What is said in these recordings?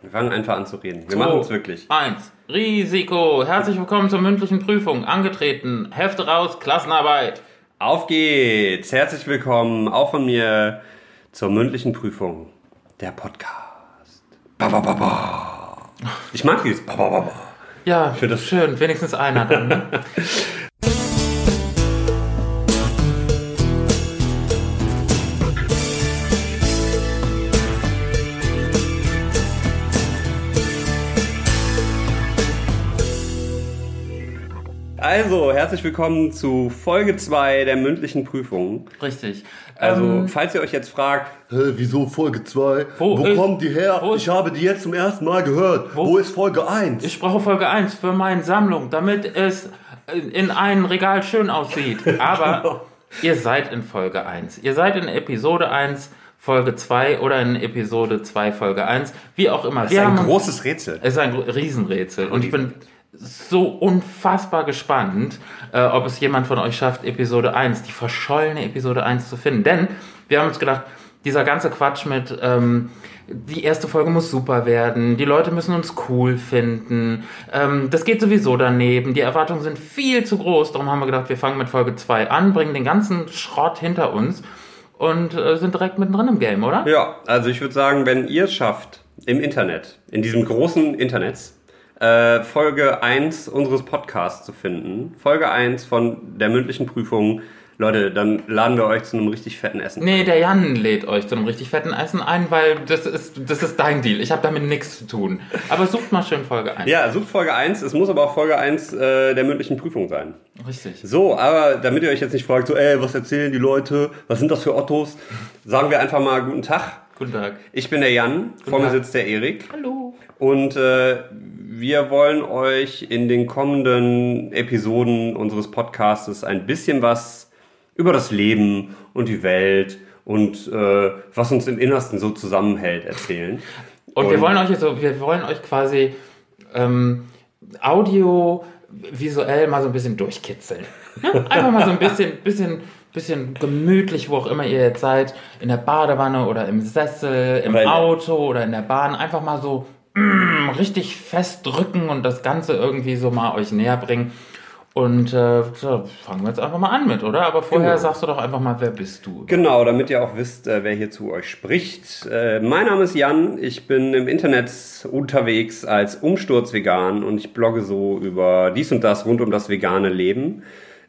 Wir fangen einfach an zu reden. Wir machen es wirklich. Eins. Risiko. Herzlich willkommen zur mündlichen Prüfung. Angetreten. Hefte raus. Klassenarbeit. Auf geht's! Herzlich willkommen auch von mir zur mündlichen Prüfung. Der Podcast. Ba, ba, ba, ba. Ich mag dieses ba, ba, ba, ba. Ja, finde das- schön. Wenigstens einer dann. Ne? herzlich willkommen zu Folge 2 der mündlichen Prüfung. Richtig. Also, Ähm, falls ihr euch jetzt fragt, Hä, wieso Folge 2? Wo Wo, ist- kommt die her? ist- ich habe die jetzt zum ersten Mal gehört. Wo- Wo, ist Folge 1? ich brauche Folge 1 für meine Sammlung, damit es in einem Regal schön aussieht. Aber ihr seid in Folge 1. Ihr seid in Episode 1, Folge 2 oder in Episode 2, Folge 1. Wie auch immer. das ist Wir ein großes Rätsel. Es ist ein Riesenrätsel und ich bin so unfassbar gespannt, äh, ob es jemand von euch schafft, Episode 1, die verschollene Episode 1 zu finden. Denn wir haben uns gedacht, dieser ganze Quatsch mit, ähm, die erste Folge muss super werden, die Leute müssen uns cool finden, ähm, das geht sowieso daneben, die Erwartungen sind viel zu groß, darum haben wir gedacht, wir fangen mit Folge 2 an, bringen den ganzen Schrott hinter uns und äh, sind direkt mittendrin im Game, oder? Ja, also ich würde sagen, wenn ihr es schafft, im Internet, in diesem großen Internet, äh, Folge 1 unseres Podcasts zu finden, Folge 1 von der mündlichen Prüfung, Leute, dann laden wir euch zu einem richtig fetten Essen. Nee, der Jan lädt euch zu einem richtig fetten Essen ein, weil das ist, das ist dein Deal. Ich habe damit nichts zu tun. Aber sucht mal schön Folge ein. Ja, sucht Folge 1, es muss aber auch Folge 1 äh, der mündlichen Prüfung sein. Richtig. So, aber damit ihr euch jetzt nicht fragt, so, ey, was erzählen die Leute, was sind das für Ottos, sagen wir einfach mal guten Tag. Guten Tag. Ich bin der Jan, vor mir Tag. sitzt der Erik. Hallo. Und äh, wir wollen euch in den kommenden Episoden unseres Podcastes ein bisschen was über das Leben und die Welt und äh, was uns im Innersten so zusammenhält erzählen. Und, wir wollen euch jetzt so, wir wollen euch quasi ähm, audio visuell mal so ein bisschen durchkitzeln. Ne? Einfach mal so ein bisschen, bisschen, bisschen gemütlich, wo auch immer ihr jetzt seid, in der Badewanne oder im Sessel, im Auto oder in der Bahn, einfach mal so mm, richtig festdrücken und das Ganze irgendwie so mal euch näher bringen. Und äh, fangen wir jetzt einfach mal an mit, oder? Aber vorher Genau. sagst du doch einfach mal, wer bist du? Genau, damit ihr auch wisst, äh, wer hier zu euch spricht. Äh, mein Name ist Jan, ich bin im Internet unterwegs als Umsturzvegan und ich blogge so über dies und das rund um das vegane Leben.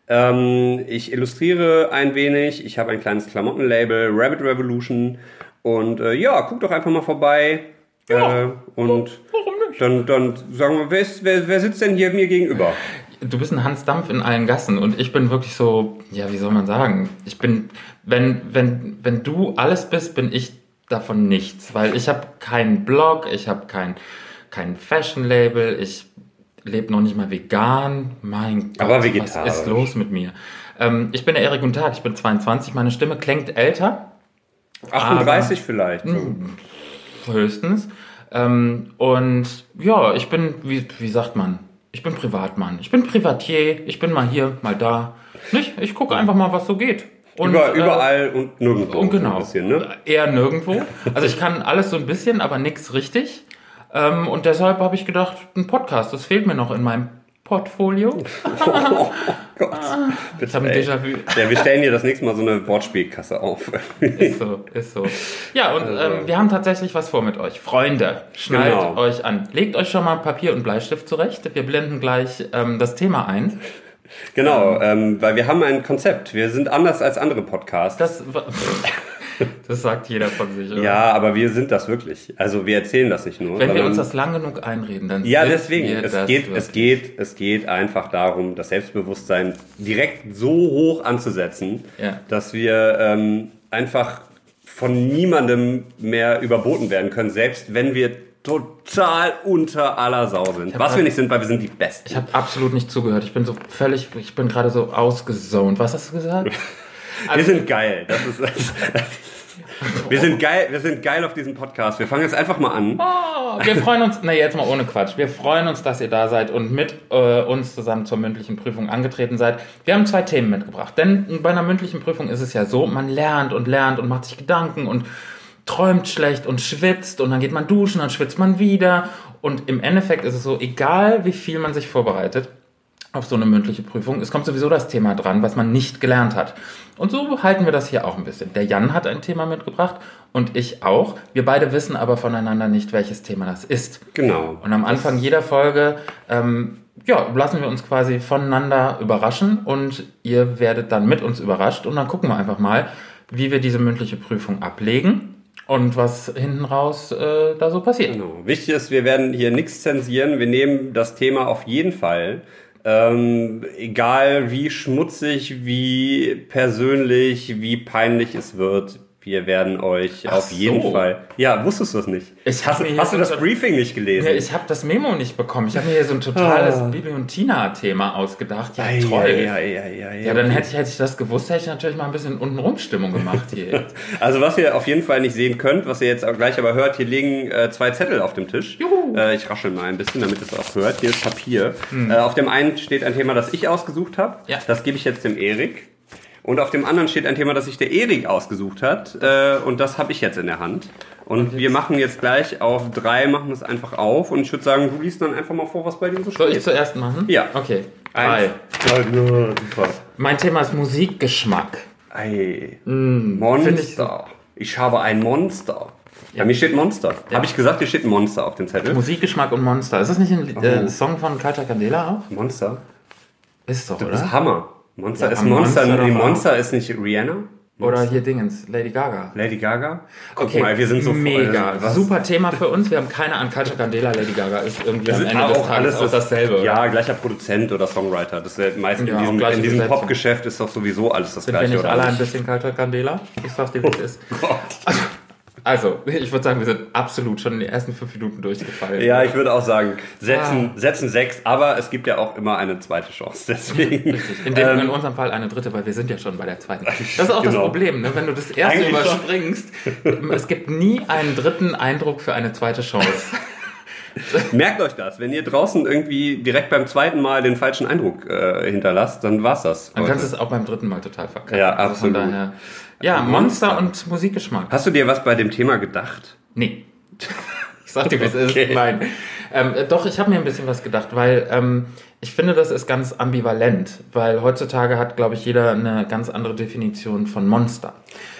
Ähm, ich illustriere ein wenig, ich habe ein kleines Klamottenlabel, Rabbit Revolution und äh, ja, guckt doch einfach mal vorbei. Ja, äh, und Warum nicht? dann, dann sagen wir, wer, ist, wer, wer sitzt denn hier mir gegenüber? Du bist ein Hans Dampf in allen Gassen und ich bin wirklich so, ja, wie soll man sagen? Ich bin, wenn, wenn, wenn du alles bist, bin ich davon nichts, weil ich habe keinen Blog, ich habe kein, kein Fashion-Label, ich lebe noch nicht mal vegan. Mein Gott, Aber was ist los mit mir? Ähm, ich bin der Erik Guten Tag, ich bin 22, meine Stimme klingt älter, 38 vielleicht. So. Hm. höchstens. Ähm, und ja, ich bin, wie, wie sagt man, ich bin Privatmann. Ich bin Privatier, ich bin mal hier, mal da. Nicht? Ich gucke einfach mal, was so geht. Und, Über, äh, überall und nirgendwo. und genau. Ein bisschen, ne? Eher nirgendwo. Also ich kann alles so ein bisschen, aber nichts richtig. Ähm, und deshalb habe ich gedacht, ein Podcast, das fehlt mir noch in meinem Portfolio. Oh Gott. Ich habe ein Ey. Déjà-vu. Ja, wir stellen dir das nächste Mal so eine Wortspielkasse auf. Ist so, ist so. Ja, und Also. ähm, wir haben tatsächlich was vor mit euch. Freunde, schnallt Genau. euch an. Legt euch schon mal Papier und Bleistift zurecht. Wir blenden gleich ähm, das Thema ein. genau, ähm, weil wir haben ein Konzept. Wir sind anders als andere Podcasts. Das, das sagt jeder von sich. Oder? ja, aber wir sind das wirklich. Also wir erzählen das nicht nur. Wenn wir uns das lang genug einreden, dann ja, deswegen. wir Es das geht, wirklich. es, geht, es geht einfach darum, das Selbstbewusstsein direkt so hoch anzusetzen, Ja. dass wir ähm, einfach von niemandem mehr überboten werden können, selbst wenn wir total unter aller Sau sind. Was wir grad- nicht sind, weil wir sind die Besten. Ich habe absolut nicht zugehört. Ich bin so völlig, ich bin gerade so ausgezont. Was hast du gesagt? Wir sind geil. Das ist, wir sind geil. Wir sind geil auf diesem Podcast. Wir fangen jetzt einfach mal an. Oh, wir freuen uns, na jetzt mal ohne Quatsch, wir freuen uns, dass ihr da seid und mit äh, uns zusammen zur mündlichen Prüfung angetreten seid. Wir haben zwei Themen mitgebracht, denn bei einer mündlichen Prüfung ist es ja so, man lernt und lernt und macht sich Gedanken und träumt schlecht und schwitzt und dann geht man duschen, dann schwitzt man wieder. Und im Endeffekt ist es so, egal wie viel man sich vorbereitet auf so eine mündliche Prüfung, es kommt sowieso das Thema dran, was man nicht gelernt hat. Und so halten wir das hier auch ein bisschen. Der Jan hat ein Thema mitgebracht und ich auch. Wir beide wissen aber voneinander nicht, welches Thema das ist. Genau. Und am Anfang jeder Folge ähm, ja, lassen wir uns quasi voneinander überraschen und ihr werdet dann mit uns überrascht und dann gucken wir einfach mal, wie wir diese mündliche Prüfung ablegen und was hinten raus äh, da so passiert. Genau. Wichtig ist, wir werden hier nichts zensieren. Wir nehmen das Thema auf jeden Fall. Ähm, egal wie schmutzig, wie persönlich, wie peinlich es wird, wir werden euch Ach auf jeden so. Fall. Ja, wusstest du das nicht? Ich hast hast du so das ein- Briefing nicht gelesen? Ja, ich habe das Memo nicht bekommen. Ich habe mir hier so ein totales Ah. Bibi und Tina-Thema ausgedacht. Ja, Ei, toll. ei, ei, Ja, dann hätte ich, hätte ich das gewusst, hätte ich natürlich mal ein bisschen untenrum Stimmung gemacht hier. Also was ihr auf jeden Fall nicht sehen könnt, was ihr jetzt gleich aber hört, hier liegen äh, zwei Zettel auf dem Tisch. Juhu. Äh, ich raschel mal ein bisschen, damit es auch hört. Hier ist Papier. Äh, auf dem einen steht ein Thema, das ich ausgesucht habe. Ja. Das gebe ich jetzt dem Erik. Und auf dem anderen steht ein Thema, das sich der Erik ausgesucht hat. Äh, und das habe ich jetzt in der Hand. Und wir machen jetzt gleich auf drei, machen es einfach auf. Und ich würde sagen, du liest dann einfach mal vor, was bei dir so Soll ich steht. zuerst machen? Ja. Okay. Eins. Ja, super. Mein Thema ist Musikgeschmack. Ei. Find Monster. Ich, habe ein Monster. Bei mir steht Monster. Habe ich gesagt, hier steht ein Monster auf dem Zettel? Musikgeschmack und Monster. Ist das nicht ein äh, Oh. Song von Kalter Candela auch? Monster? Ist doch, Das ist oder? Hammer. Monster Ja, ist Monster. Monster auch. Monster ist nicht Rihanna? Oder hier Dingens, Lady Gaga. Lady Gaga? Guck mal, wir sind so voll- mega. was? Super Thema für uns. Wir haben keine an Kalter Candela. Lady Gaga ist irgendwie Das am Ende des auch Tages alles auch dasselbe. Ja, gleicher Produzent oder Songwriter. Das ist ja meist Ja, in diesem, diesem. Popgeschäft ist doch sowieso alles das Sind wir gleiche. nicht oder alle ein nicht? bisschen Kalter Candela? Ich sag's dir, wie es ist. Also, ich würde sagen, wir sind absolut schon in den ersten fünf Minuten durchgefallen. Ja, ich würde auch sagen, setzen, Ah. setzen sechs, aber es gibt ja auch immer eine zweite Chance. Deswegen. Richtig. In, dem, ähm, in unserem Fall eine dritte, weil wir sind ja schon bei der zweiten. Das ist auch das Genau. Problem, ne? wenn du das erste Eigentlich überspringst. es gibt nie einen dritten Eindruck für eine zweite Chance. Merkt euch das, wenn ihr draußen irgendwie direkt beim zweiten Mal den falschen Eindruck äh, hinterlasst, dann war's das. Dann kannst du es auch beim dritten Mal total verkacken. Ja, Also absolut. Von daher, ja, Monster und Musikgeschmack. Hast du dir was bei dem Thema gedacht? Nee. Ich sag dir, wie es Okay. ist. Nein. Ähm, äh, doch, ich habe mir ein bisschen was gedacht, weil ähm, ich finde, das ist ganz ambivalent, weil heutzutage hat, glaube ich, jeder eine ganz andere Definition von Monster.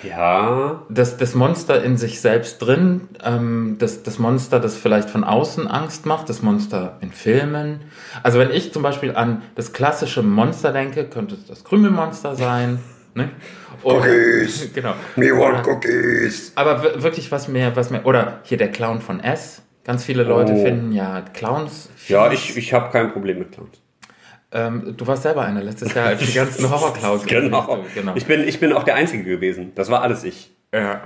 Ja. Das, das Monster in sich selbst drin, ähm, das, das Monster, das vielleicht von außen Angst macht, das Monster in Filmen. Also wenn ich zum Beispiel an das klassische Monster denke, könnte es das Krümelmonster sein. Ne? Oder- Cookies. Genau. Me Oder- want cookies. aber wir- wirklich was mehr, was mehr. Oder hier der Clown von S. Ganz viele Leute Oh. finden ja Clowns. Ja, ich, ich habe kein Problem mit Clowns. Ähm, du warst selber einer letztes Jahr, als die ganzen Horrorclowns Genau. genau. Ich, bin, ich bin auch der Einzige gewesen. Das war alles ich. ja.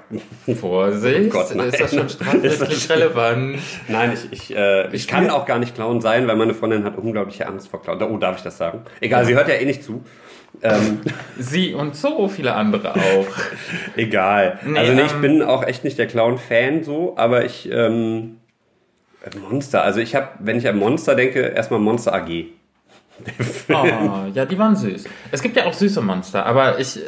Vorsicht, Oh Gott, nein. ist das schon strafrechtlich relevant? Nein, ich, ich, äh, ich Ich kann auch gar nicht Clown sein, weil meine Freundin hat unglaubliche Angst vor Clown. Oh, darf ich das sagen? Egal, sie hört ja eh nicht zu. Ähm, Sie und so viele andere auch. egal. Nee, also nee, ich ähm, bin auch echt nicht der Clown-Fan so, aber ich, ähm, Monster, also ich habe, wenn ich an Monster denke, erstmal Monster AG. Oh, ja, die waren süß. Es gibt ja auch süße Monster, aber ich,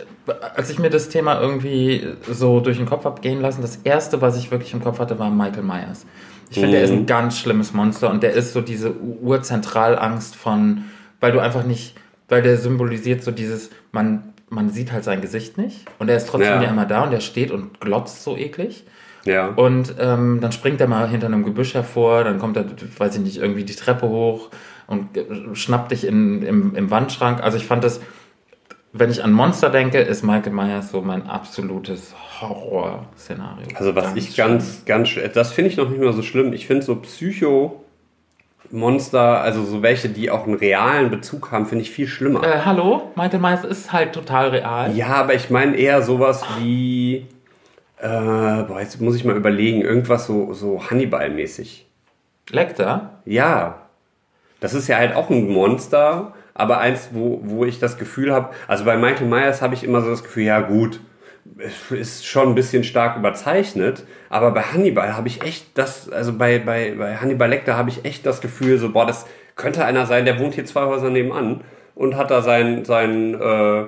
als ich mir das Thema irgendwie so durch den Kopf hab gehen lassen, das erste, was ich wirklich im Kopf hatte, war Michael Myers. Ich finde, der ist ein ganz schlimmes Monster und der ist so diese Urzentralangst von, weil du einfach nicht, weil der symbolisiert so dieses, man, man sieht halt sein Gesicht nicht und er ist trotzdem Ja. ja immer da und der steht und glotzt so eklig. Ja. Und ähm, dann springt er mal hinter einem Gebüsch hervor, dann kommt er, weiß ich nicht, irgendwie die Treppe hoch und äh, schnappt dich in, im, im Wandschrank. Also ich fand das, wenn ich an Monster denke, ist Michael Myers so mein absolutes Horrorszenario. Also was ich ganz, ganz, das finde ich noch nicht mal so schlimm. Ich finde so Psycho-Monster, also so welche, die auch einen realen Bezug haben, finde ich viel schlimmer. Äh, hallo, Michael Myers ist halt total real. Ja, aber ich meine eher sowas wie, äh, boah, jetzt muss ich mal überlegen, irgendwas so, so Hannibal-mäßig. Lecter? Ja, das ist ja halt auch ein Monster, aber eins, wo, wo ich das Gefühl habe, also bei Michael Myers habe ich immer so das Gefühl, ja gut, ist schon ein bisschen stark überzeichnet, aber bei Hannibal habe ich echt das, also bei, bei, bei Hannibal Lecter habe ich echt das Gefühl, so, boah, das könnte einer sein, der wohnt hier zwei Häuser nebenan und hat da sein, sein, äh,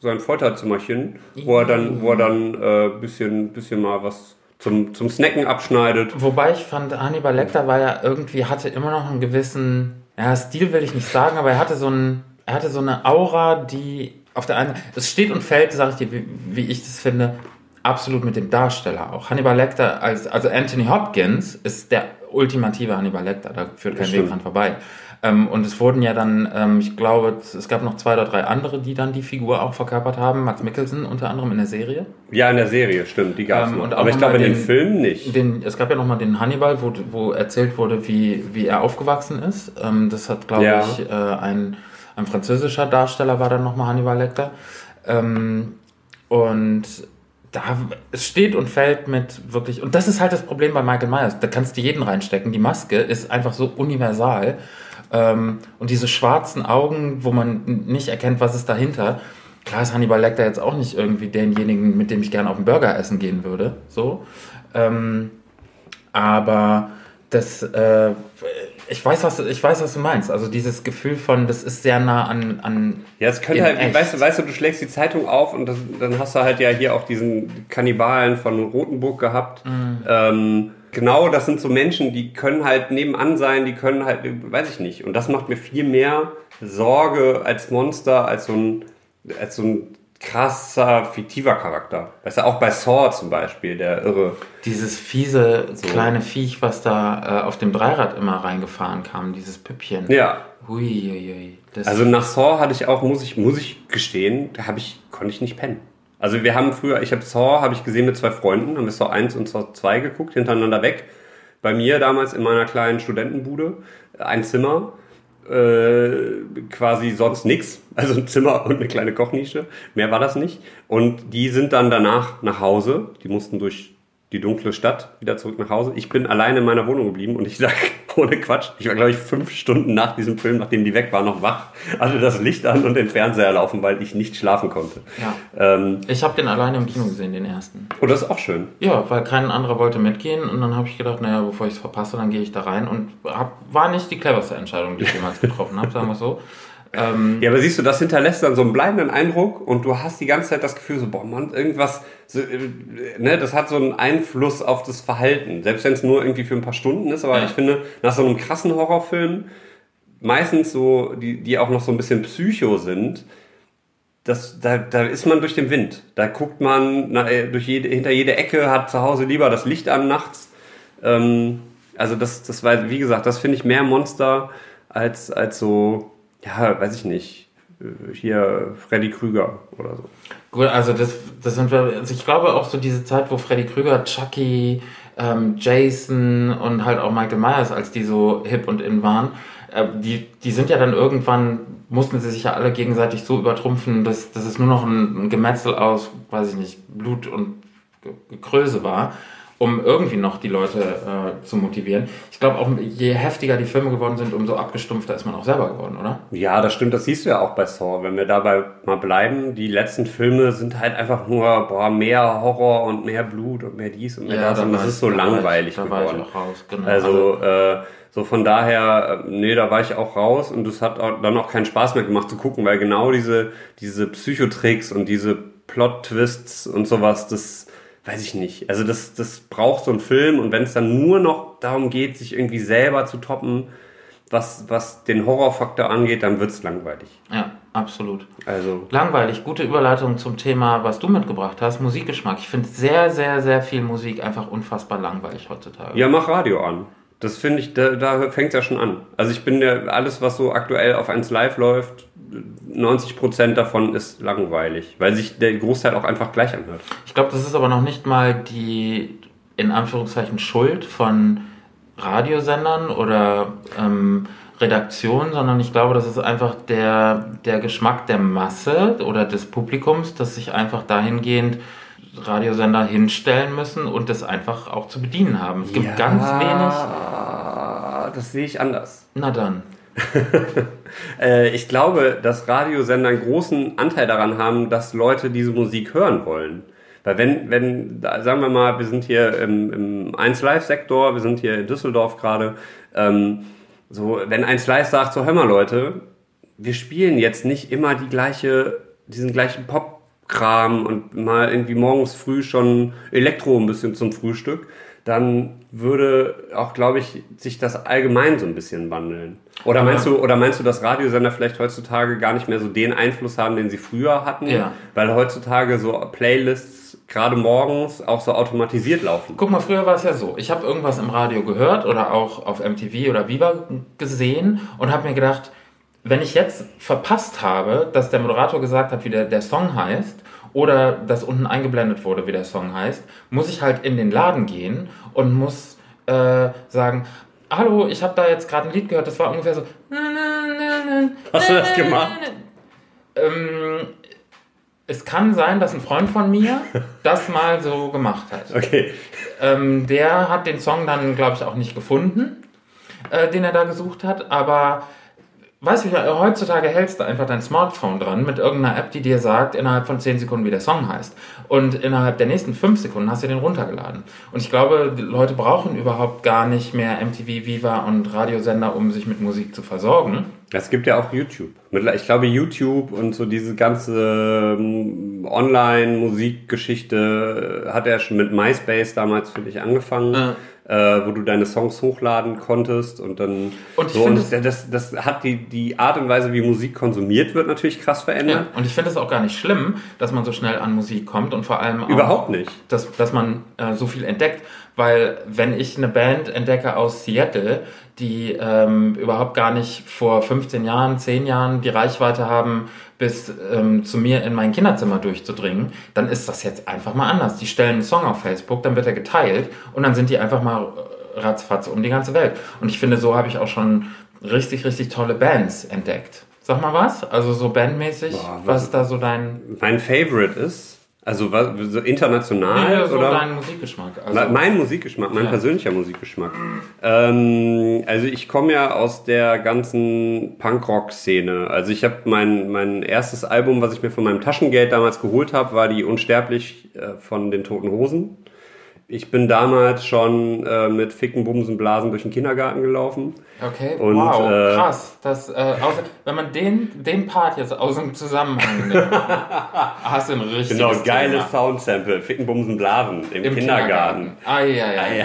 sein Folterzimmerchen, wo er dann, wo er dann äh, bisschen, bisschen mal was zum, zum Snacken abschneidet. Wobei ich fand, Hannibal Lecter war ja irgendwie, hatte immer noch einen gewissen, ja, Stil will ich nicht sagen, aber er hatte so ein, er hatte so eine Aura, die auf der einen, es steht und fällt, sage ich dir, wie, wie ich das finde, absolut mit dem Darsteller auch. Hannibal Lecter, als, also Anthony Hopkins ist der ultimative Hannibal Lecter, da führt kein Das Weg dran vorbei. Ähm, und es wurden ja dann, ähm, ich glaube, es gab noch zwei oder drei andere, die dann die Figur auch verkörpert haben. Max Mikkelsen unter anderem in der Serie. Ja, in der Serie, stimmt, die gab es Ähm, Aber ich glaube in den den- Filmen nicht. Den, es gab ja nochmal den Hannibal, wo, wo erzählt wurde, wie, wie er aufgewachsen ist. Ähm, das hat, glaube Ja. ich, äh, ein, ein französischer Darsteller war dann nochmal Hannibal Lecter. Ähm, und da, es steht und fällt mit wirklich, und das ist halt das Problem bei Michael Myers. Da kannst du jeden reinstecken. Die Maske ist einfach so universal. Ähm, und diese schwarzen Augen, wo man nicht erkennt, was ist dahinter. Klar ist Hannibal Lecter jetzt auch nicht irgendwie denjenigen, mit dem ich gerne auf einen Burger essen gehen würde. So. Ähm, aber das, äh, ich, weiß, was, ich weiß, was du meinst. Also dieses Gefühl von, das ist sehr nah an. an Ja, es könnte halt, echt. weißt du, weißt du, du schlägst die Zeitung auf und das, dann hast du halt ja hier auch diesen Kannibalen von Rothenburg gehabt. Mhm. Ähm, genau, das sind so Menschen, die können halt nebenan sein, die können halt, weiß ich nicht. Und das macht mir viel mehr Sorge als Monster, als so ein, als so ein krasser, fiktiver Charakter. Weißt du, auch bei Saw zum Beispiel, der irre. dieses fiese kleine Viech, was da äh, auf dem Dreirad immer reingefahren kam, dieses Püppchen. Ja. Hui, hui, hui. Das, Also nach Saw hatte ich auch, muss ich, muss ich gestehen, da habe ich, konnte ich nicht pennen. Also wir haben früher, ich habe Saw, habe ich gesehen mit zwei Freunden, haben wir Saw 1 und Saw 2 geguckt, hintereinander weg. Bei mir damals in meiner kleinen Studentenbude, ein Zimmer, äh, quasi sonst nix, also ein Zimmer und eine kleine Kochnische, mehr war das nicht. Und die sind dann danach nach Hause, die mussten durch die dunkle Stadt wieder zurück nach Hause. Ich bin alleine in meiner Wohnung geblieben und ich sag, ohne Quatsch, ich war glaube ich fünf Stunden nach diesem Film, nachdem die weg war, noch wach, hatte das Licht an und den Fernseher laufen, weil ich nicht schlafen konnte. ja. Ähm, Ich habe den alleine im Kino gesehen, den ersten. und das ist auch schön. Ja, weil kein anderer wollte mitgehen und dann habe ich gedacht, naja, bevor ich es verpasse, dann gehe ich da rein und hab, war nicht die cleverste Entscheidung, die ich jemals getroffen habe, sagen wir so. Ähm, Ja, aber siehst du, das hinterlässt dann so einen bleibenden Eindruck und du hast die ganze Zeit das Gefühl, so, boah, Mann, irgendwas, so, äh, ne, das hat so einen Einfluss auf das Verhalten. Selbst wenn es nur irgendwie für ein paar Stunden ist, aber Ja. ich finde, nach so einem krassen Horrorfilm, meistens so, die, die auch noch so ein bisschen psycho sind, das, da, da ist man durch den Wind. Da guckt man na, äh, durch jede, hinter jede Ecke, hat zu Hause lieber das Licht an nachts. Ähm, also das, das war, wie gesagt, das finde ich mehr Monster als, als so, ja, weiß ich nicht, äh, hier Freddy Krüger oder so. Gut, also das, das sind wir, also ich glaube auch so diese Zeit, wo Freddy Krüger, Chucky, ähm, Jason und halt auch Michael Myers, als die so hip und in waren, äh, die, die sind ja dann irgendwann, mussten sie sich ja alle gegenseitig so übertrumpfen, dass, dass es nur noch ein, ein Gemetzel aus, weiß ich nicht, Blut und Ge- Gekröse war, um irgendwie noch die Leute äh, zu motivieren. Ich glaube auch, je heftiger die Filme geworden sind, umso abgestumpfter ist man auch selber geworden, oder? Ja, das stimmt, das siehst du ja auch bei Saw. Wenn wir dabei mal bleiben, die letzten Filme sind halt einfach nur, boah, mehr Horror und mehr Blut und mehr dies und mehr das. Und da das ist so langweilig ich, da war geworden. ich auch raus, genau. Also, äh, so von daher, äh, nee, da war ich auch raus und es hat auch, dann auch keinen Spaß mehr gemacht zu gucken, weil genau diese, diese Psychotricks und diese Plot-Twists und sowas, das weiß ich nicht. Also das, das braucht so ein Film und wenn es dann nur noch darum geht, sich irgendwie selber zu toppen, was, was den Horrorfaktor angeht, dann wird's langweilig. Ja, absolut. Also, Langweilig, gute Überleitung zum Thema, was du mitgebracht hast, Musikgeschmack. Ich finde sehr, sehr, sehr viel Musik einfach unfassbar langweilig heutzutage. ja, mach Radio an. Das finde ich, da, da fängt ja schon an. Also ich bin ja, alles, was so aktuell auf 1 Live läuft, 90% davon ist langweilig, weil sich der Großteil auch einfach gleich anhört. Ich glaube, das ist aber noch nicht mal die, in Anführungszeichen, Schuld von Radiosendern oder ähm, Redaktionen, sondern ich glaube, das ist einfach der, der Geschmack der Masse oder des Publikums, dass sich einfach dahingehend Radiosender hinstellen müssen und das einfach auch zu bedienen haben. Es gibt ganz wenig. Das sehe ich anders. Na dann. Äh, ich glaube, dass Radiosender einen großen Anteil daran haben, dass Leute diese Musik hören wollen. Weil wenn, wenn, sagen wir mal, wir sind hier im, im 1Live-Sektor, wir sind hier in Düsseldorf gerade, ähm, so, wenn 1Live sagt, so hör mal Leute, wir spielen jetzt nicht immer die gleiche, diesen gleichen Pop Kram und mal irgendwie morgens früh schon Elektro ein bisschen zum Frühstück, dann würde auch, glaube ich, sich das allgemein so ein bisschen wandeln. Oder meinst du, oder meinst du, dass Radiosender vielleicht heutzutage gar nicht mehr so den Einfluss haben, den sie früher hatten? Ja. Weil heutzutage so Playlists gerade morgens auch so automatisiert laufen. Guck mal, früher war es ja so. Ich habe irgendwas im Radio gehört oder auch auf MTV oder Viva gesehen und habe mir gedacht, wenn ich jetzt verpasst habe, dass der Moderator gesagt hat, wie der, der Song heißt, oder dass unten eingeblendet wurde, wie der Song heißt, muss ich halt in den Laden gehen und muss äh, sagen, hallo, ich habe da jetzt gerade ein Lied gehört, das war ungefähr so. Hast du das gemacht? Ähm, es kann sein, dass ein Freund von mir das mal so gemacht hat. Okay. Ähm, der hat den Song dann, glaube ich, auch nicht gefunden, äh, den er da gesucht hat. Aber weißt du, ja, heutzutage hältst du einfach dein Smartphone dran mit irgendeiner App, die dir sagt, innerhalb von 10 Sekunden, wie der Song heißt. Und innerhalb der nächsten 5 Sekunden hast du den runtergeladen. Und ich glaube, Leute brauchen überhaupt gar nicht mehr MTV, Viva und Radiosender, um sich mit Musik zu versorgen. Es gibt ja auch YouTube. Ich glaube, YouTube und so diese ganze ähm, Online-Musikgeschichte hat ja schon mit MySpace damals für dich angefangen, äh, wo du deine Songs hochladen konntest und dann Und ich so. finde Und das, das hat die, die Art und Weise, wie Musik konsumiert wird, natürlich krass verändert. Ja, und ich finde es auch gar nicht schlimm, dass man so schnell an Musik kommt und vor allem auch, Überhaupt nicht. dass, dass man äh, so viel entdeckt. Weil wenn ich eine Band entdecke aus Seattle, die ähm, überhaupt gar nicht vor 15 Jahren, 10 Jahren die Reichweite haben, bis ähm, zu mir in mein Kinderzimmer durchzudringen, dann ist das jetzt einfach mal anders. Die stellen einen Song auf Facebook, dann wird er geteilt und dann sind die einfach mal äh, ratzfatz um die ganze Welt. Und ich finde, so habe ich auch schon richtig, richtig tolle Bands entdeckt. Sag mal was? Also so bandmäßig, Boah, was was- da so dein, Mein Favorite ist, also was, so international ja, so oder? dein Musikgeschmack? Also, Mein Musikgeschmack, mein Ja. persönlicher Musikgeschmack. Ähm, also ich komme ja aus der ganzen Punkrock-Szene. Also ich habe mein, mein erstes Album, was ich mir von meinem Taschengeld damals geholt habe, war die Unsterblich äh, von den Toten Hosen. Ich bin damals schon äh, mit Ficken, Bumsen, Blasen durch den Kindergarten gelaufen. okay, Und, wow, äh, krass. Das, äh, außer, wenn man den, den Part jetzt aus dem Zusammenhang nimmt, hast du ein richtiges Genau, geiles Thema. Soundsample. Ficken, Bumsen, Blasen im, Im Kindergarten. Ah, ja, ja. Ja.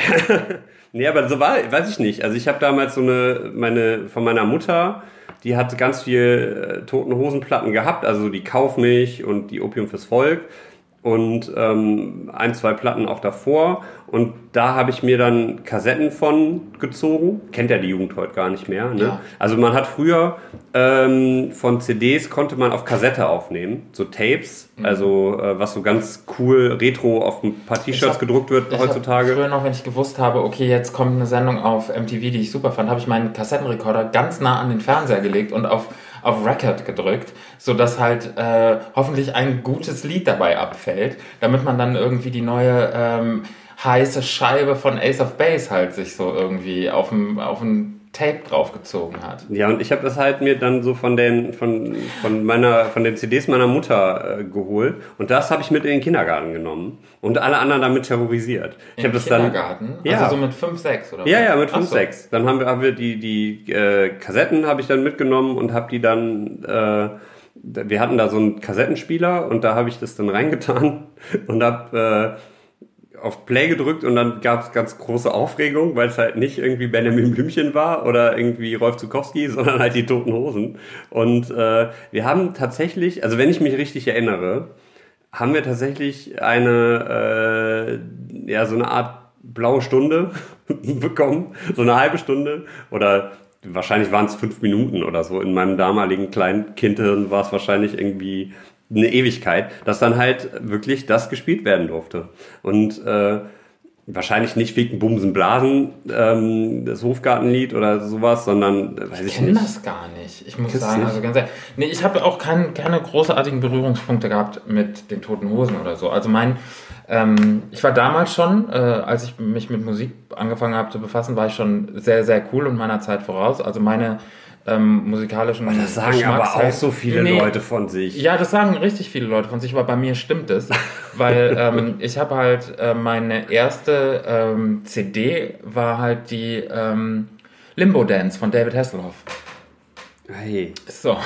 nee, aber so war, weiß ich nicht. Also ich habe damals so eine, meine, von meiner Mutter, die hat ganz viel äh, Toten Hosenplatten gehabt, also die Kaufmilch und die Opium fürs Volk und ähm, ein, zwei Platten auch davor. Und da habe ich mir dann Kassetten von gezogen. Kennt ja die Jugend heute gar nicht mehr. Ne? Ja. Also man hat früher ähm, von CDs konnte man auf Kassette aufnehmen, so Tapes, also äh, was so ganz cool retro auf ein paar T-Shirts gedruckt wird Ich hab heutzutage. Früher noch, wenn ich gewusst habe, okay, jetzt kommt eine Sendung auf MTV, die ich super fand, habe ich meinen Kassettenrekorder ganz nah an den Fernseher gelegt und auf, auf Record gedrückt, sodass halt äh, hoffentlich ein gutes Lied dabei abfällt, damit man dann irgendwie die neue ähm, heiße Scheibe von Ace of Base halt sich so irgendwie auf ein, auf ein Tape draufgezogen hat. Ja, und ich habe das halt mir dann so von den, von, von meiner, von den CDs meiner Mutter äh, geholt. Und das habe ich mit in den Kindergarten genommen. Und alle anderen damit terrorisiert. Ich habe das dann. Kindergarten? Ja. Also so mit 5, 6 oder Ja, was? ja, mit Ach 5, so. 6. Dann haben wir, haben wir die, die äh, Kassetten habe ich dann mitgenommen und habe die dann, äh, wir hatten da so einen Kassettenspieler und da habe ich das dann reingetan und habe äh, auf Play gedrückt und dann gab es ganz große Aufregung, weil es halt nicht irgendwie Benjamin Blümchen war oder irgendwie Rolf Zukowski, sondern halt die Toten Hosen. Und äh, wir haben tatsächlich, also wenn ich mich richtig erinnere, haben wir tatsächlich eine, äh, ja, so eine Art blaue Stunde bekommen, so eine halbe Stunde oder wahrscheinlich waren es fünf Minuten oder so. In meinem damaligen kleinen Kindhirn war es wahrscheinlich irgendwie eine Ewigkeit, dass dann halt wirklich das gespielt werden durfte. Und äh, wahrscheinlich nicht Ficken, Bumsen, Blasen, ähm, das Hofgartenlied oder sowas, sondern äh, weiß ich, Ich kenne das gar nicht. Ich muss sagen, nicht? also ganz ehrlich. Nee, ich habe auch kein, keine großartigen Berührungspunkte gehabt mit den Toten Hosen oder so. Also mein, ähm, ich war damals schon, äh, als ich mich mit Musik angefangen habe zu befassen, war ich schon sehr, sehr cool und meiner Zeit voraus. Also meine ähm, musikalischen Das sagen aber auch so viele Nee, Leute von sich. ja, das sagen richtig viele Leute von sich, aber bei mir stimmt es, weil ähm, ich habe halt äh, meine erste ähm, CD war halt die ähm, Limbo Dance von David Hasselhoff. Hey, So,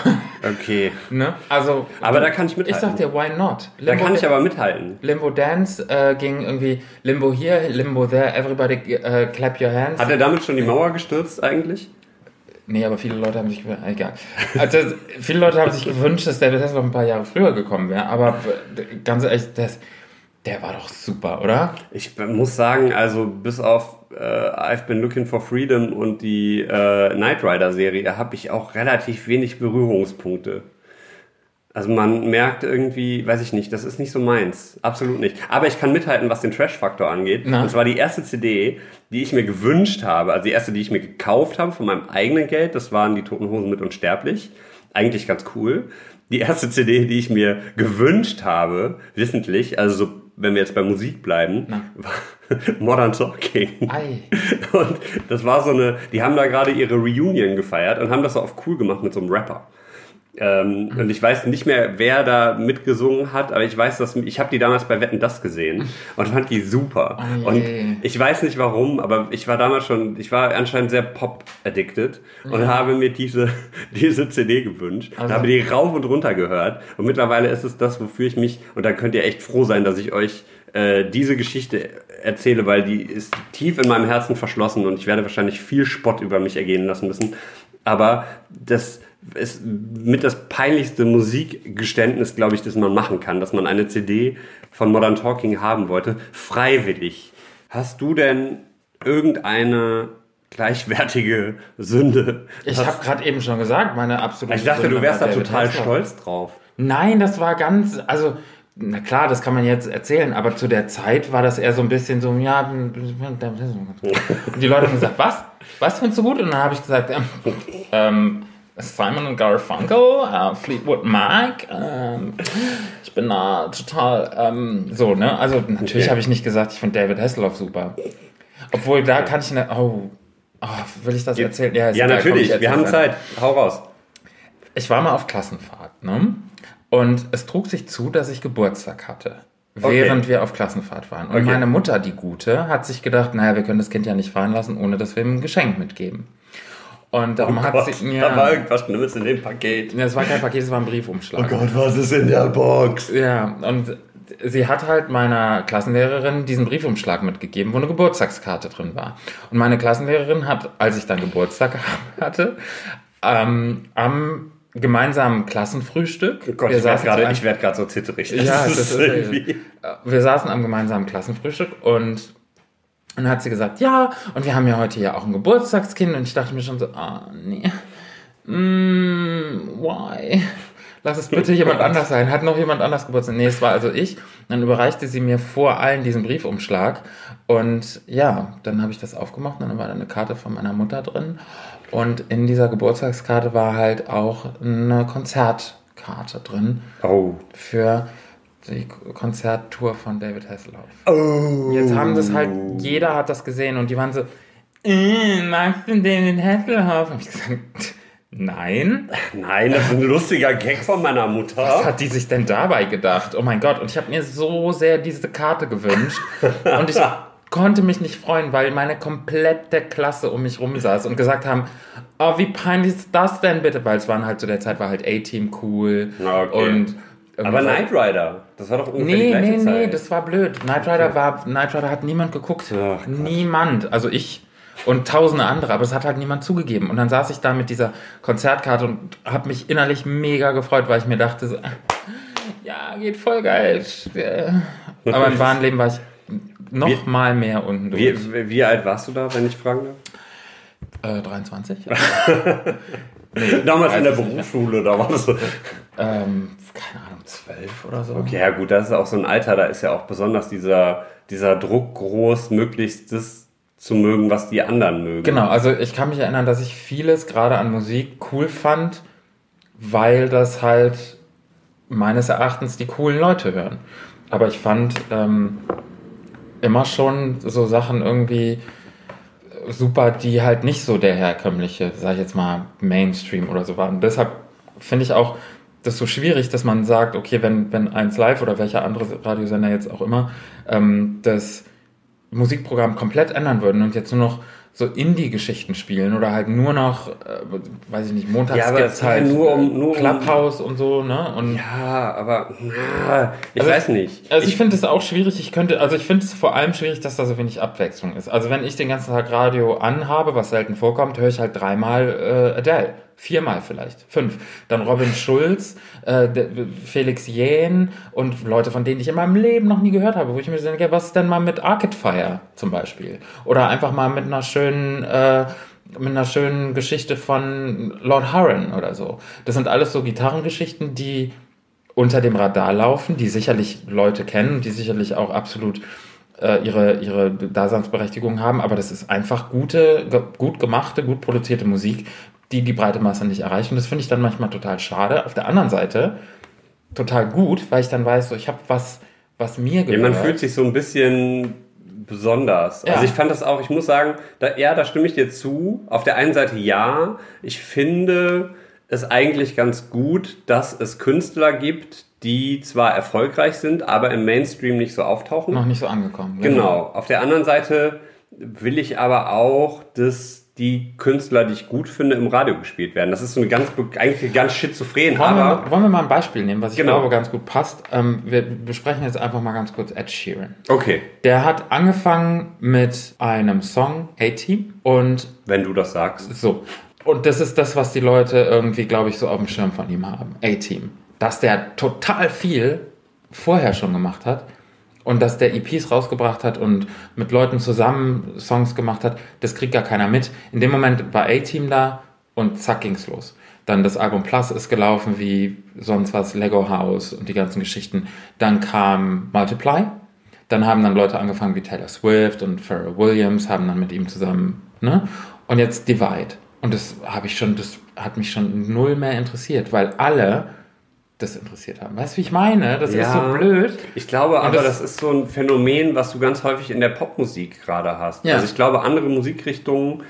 okay. ne? Also, Aber da kann ich ich mithalten. sag dir, why not? da kann ich aber mithalten. Limbo Dance äh, ging irgendwie Limbo here, Limbo there, everybody äh, clap your hands. Hat er damit schon die Mauer gestürzt eigentlich? Nee, aber viele Leute haben sich gewünscht, egal. Also, viele Leute haben sich gewünscht, dass David Hasselhoff ein paar Jahre früher gekommen wäre, aber äh, ganz ehrlich, das, der war doch super, oder? Ich muss sagen, also bis auf äh, I've Been Looking for Freedom und die äh, Knight Rider Serie habe ich auch relativ wenig Berührungspunkte. Also man merkt irgendwie, weiß ich nicht, das ist nicht so meins. Absolut nicht. Aber ich kann mithalten, was den Trash-Faktor angeht. Na? Und zwar die erste CD, die ich mir gewünscht habe, also die erste, die ich mir gekauft habe von meinem eigenen Geld, das waren die Toten Hosen mit Unsterblich. Eigentlich ganz cool. Die erste CD, die ich mir gewünscht habe, wissentlich, also so, wenn wir jetzt bei Musik bleiben, war Modern Talking. Ei. Und das war so eine, die haben da gerade ihre Reunion gefeiert und haben das so auf cool gemacht mit so einem Rapper. Ähm, und ich weiß nicht mehr, wer da mitgesungen hat, aber ich weiß, dass ich habe die damals bei Wetten das gesehen und fand die super. Oh und ich weiß nicht warum, aber ich war damals schon, ich war anscheinend sehr pop addicted und habe mir diese diese CD gewünscht Also- habe die rauf und runter gehört. Und mittlerweile ist es das, wofür ich mich und da könnt ihr echt froh sein, dass ich euch äh, diese Geschichte erzähle, weil die ist tief in meinem Herzen verschlossen und ich werde wahrscheinlich viel Spott über mich ergehen lassen müssen. Aber das ist mit das peinlichste Musikgeständnis, glaube ich, das man machen kann, dass man eine CD von Modern Talking haben wollte, freiwillig. Hast du denn irgendeine gleichwertige Sünde? Ich habe gerade eben schon gesagt, meine absolute ich dachte, du Sünde wärst da total Hasselhoff. stolz drauf. Nein, das war ganz, also, na klar, das kann man jetzt erzählen, aber zu der Zeit war das eher so ein bisschen so, ja, und die Leute haben gesagt, was? Was findest du gut? Und dann habe ich gesagt, ähm, ähm, Simon und Garfunkel, äh, Fleetwood Mac, ähm, ich bin da total, ähm, so, ne? Also, natürlich Okay. habe ich nicht gesagt, ich finde David Hasselhoff super. Obwohl, da kann ich, ne, oh, oh, will ich das erzählen? Ja, komm, natürlich. ich Wir haben Zeit. Hau raus. ich war mal auf Klassenfahrt, ne? Und es trug sich zu, dass ich Geburtstag hatte. Okay. Während wir auf Klassenfahrt waren. Und Okay. meine Mutter, die Gute, hat sich gedacht, naja, wir können das Kind ja nicht fahren lassen, ohne dass wir ihm ein Geschenk mitgeben. Und darum hat Oh Gott, sie mir. Da war irgendwas Schlimmes in dem Paket. Ja, es war kein Paket, es war ein Briefumschlag. Oh Gott, was ist in der Box? Ja, und sie hat halt meiner Klassenlehrerin diesen Briefumschlag mitgegeben, wo eine Geburtstagskarte drin war. Und meine Klassenlehrerin hat, als ich dann Geburtstag hatte, ähm, am gemeinsamen Klassenfrühstück. Oh Gott, wir ich werde gerade ich werd so zitterig. ja, das ist irgendwie. äh, wir saßen am gemeinsamen Klassenfrühstück und und dann hat sie gesagt, ja, und wir haben ja heute ja auch ein Geburtstagskind und ich dachte mir schon so, ah, nee, mm, why? Lass es bitte jemand anders sein. Hat noch jemand anders Geburtstag? Nee, es war also ich. Dann überreichte sie mir vor allen diesen Briefumschlag und ja, dann habe ich das aufgemacht und dann war da eine Karte von meiner Mutter drin und in dieser Geburtstagskarte war halt auch eine Konzertkarte drin Oh. für die Konzerttour von David Hasselhoff. Oh. Jetzt haben das halt, jeder hat das gesehen und die waren so, äh, magst du David Hasselhoff? Und ich gesagt, nein. Nein, das ist ein lustiger Gag von meiner Mutter. Was hat die sich denn dabei gedacht? Oh mein Gott. Und ich habe mir so sehr diese Karte gewünscht. Und ich konnte mich nicht freuen, weil meine komplette Klasse um mich rum saß und gesagt haben, oh, wie peinlich ist das denn bitte? Weil es waren halt zu der Zeit war halt A-Team cool. Okay. Und Aber Knight Rider, das war doch ungefähr die Nee, gleiche nee, Zeit. nee, das war blöd. Knight Rider war, Knight Rider hat niemand geguckt. Ach niemand. Also ich und tausende andere, aber es hat halt niemand zugegeben. Und dann saß ich da mit dieser Konzertkarte und habe mich innerlich mega gefreut, weil ich mir dachte, so, ja, geht voll geil. Aber im wahren Leben war ich noch Wir- mal mehr unten durch. Wie, wie, wie alt warst du da, wenn ich fragen darf? äh, 23? Damals in der. Berufsschule, da war das so. ähm, keine Ahnung, 12 oder so. Okay, ja gut, das ist auch so ein Alter, da ist ja auch besonders dieser, dieser Druck groß, möglichst das zu mögen, was die anderen mögen. Genau, also ich kann mich erinnern, dass ich vieles gerade an Musik cool fand, weil das halt meines Erachtens die coolen Leute hören. Aber ich fand ähm, immer schon so Sachen irgendwie super, die halt nicht so der herkömmliche, sag ich jetzt mal, Mainstream oder so waren. Deshalb finde ich auch das so schwierig, dass man sagt, okay, wenn, wenn eins live oder welcher andere Radiosender jetzt auch immer ähm, das Musikprogramm komplett ändern würden und jetzt nur noch so Indie-Geschichten spielen oder halt nur noch, äh, weiß ich nicht, montags Ja, gibt's halt nur um- nur um- Clubhouse und so, ne? Und Ja, aber na, ich Also- weiß nicht. Also ich, finde es auch schwierig, ich könnte, also ich finde es vor allem schwierig, dass da so wenig Abwechslung ist. Also wenn ich den ganzen Tag Radio anhabe, was selten vorkommt, höre ich halt dreimal äh, Adele. Viermal vielleicht, fünf. Dann Robin Schulz, äh, Felix Jähn und Leute, von denen ich in meinem Leben noch nie gehört habe, wo ich mir denke, was ist denn mal mit Arcade Fire zum Beispiel? Oder einfach mal mit einer schönen, äh, mit einer schönen Geschichte von Lord Huron oder so. Das sind alles so Gitarrengeschichten, die unter dem Radar laufen, die sicherlich Leute kennen, die sicherlich auch absolut äh, ihre, ihre Daseinsberechtigung haben, aber das ist einfach gute, gut gemachte, gut produzierte Musik, die die breite Masse nicht erreicht. Und das finde ich dann manchmal total schade. Auf der anderen Seite total gut, weil ich dann weiß, so, ich habe was, was mir Ja, gehört. man fühlt sich so ein bisschen besonders. Ja. Also ich fand das auch, ich muss sagen, da, ja, da stimme ich dir zu. Auf der einen Seite ja, ich finde es eigentlich ganz gut, dass es Künstler gibt, die zwar erfolgreich sind, aber im Mainstream nicht so auftauchen. noch nicht so angekommen. Genau. Auf der anderen Seite will ich aber auch, dass die Künstler, die ich gut finde, im Radio gespielt werden. Das ist so eine ganz, eigentlich ganz schizophren, Wollen aber wir, wollen wir mal ein Beispiel nehmen, was ich Genau. glaube ganz gut passt? Ähm, wir besprechen jetzt einfach mal ganz kurz Ed Sheeran. okay, Der hat angefangen mit einem Song, A-Team, und wenn du das sagst. so. Und das ist das, was die Leute irgendwie, glaube ich, so auf dem Schirm von ihm haben. A-Team. Dass der total viel vorher schon gemacht hat und dass der EPs rausgebracht hat und mit Leuten zusammen Songs gemacht hat, das kriegt gar keiner mit. In dem Moment war A-Team da und zack ging's los. Dann das Album Plus ist gelaufen wie sonst was, Lego House und die ganzen Geschichten. Dann kam Multiply. Dann haben dann Leute angefangen wie Taylor Swift und Pharrell Williams, haben dann mit ihm zusammen, ne? Und jetzt Divide. Und das habe ich schon, das hat mich schon null mehr interessiert, weil alle das interessiert haben. Weißt du, wie ich meine? Das ist Ja. so blöd. Ich glaube aber, das- das, ist so ein Phänomen, was du ganz häufig in der Popmusik gerade hast. Ja. Also ich glaube, andere Musikrichtungen,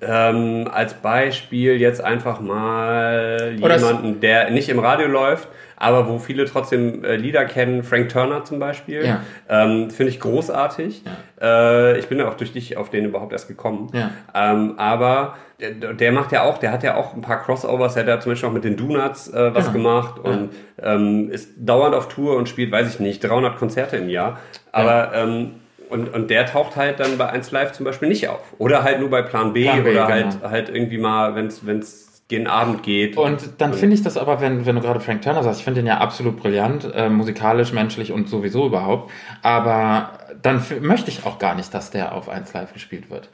ähm, als Beispiel jetzt einfach mal es- jemanden, der nicht im Radio läuft, aber wo viele trotzdem äh, Lieder kennen, Frank Turner zum Beispiel, Ja. ähm, finde ich großartig. Äh, ich bin ja auch durch dich auf den überhaupt erst gekommen. Ja. Ähm, aber der, der macht ja auch, der hat ja auch ein paar Crossovers, der hat ja zum Beispiel auch mit den Donuts äh, was Genau. gemacht und ähm, ist dauernd auf Tour und spielt, weiß ich nicht, 300 Konzerte im Jahr. Aber ähm, und, und der taucht halt dann bei 1 Live zum Beispiel nicht auf. Oder halt nur bei Plan B, Plan B, oder genau. halt, halt irgendwie mal, wenn es gegen Abend geht. Und dann finde ich das aber, wenn, wenn du gerade Frank Turner sagst, ich finde den ja absolut brillant, äh, musikalisch, menschlich und sowieso überhaupt. Aber dann möchte ich auch gar nicht, dass der auf 1 Live gespielt wird.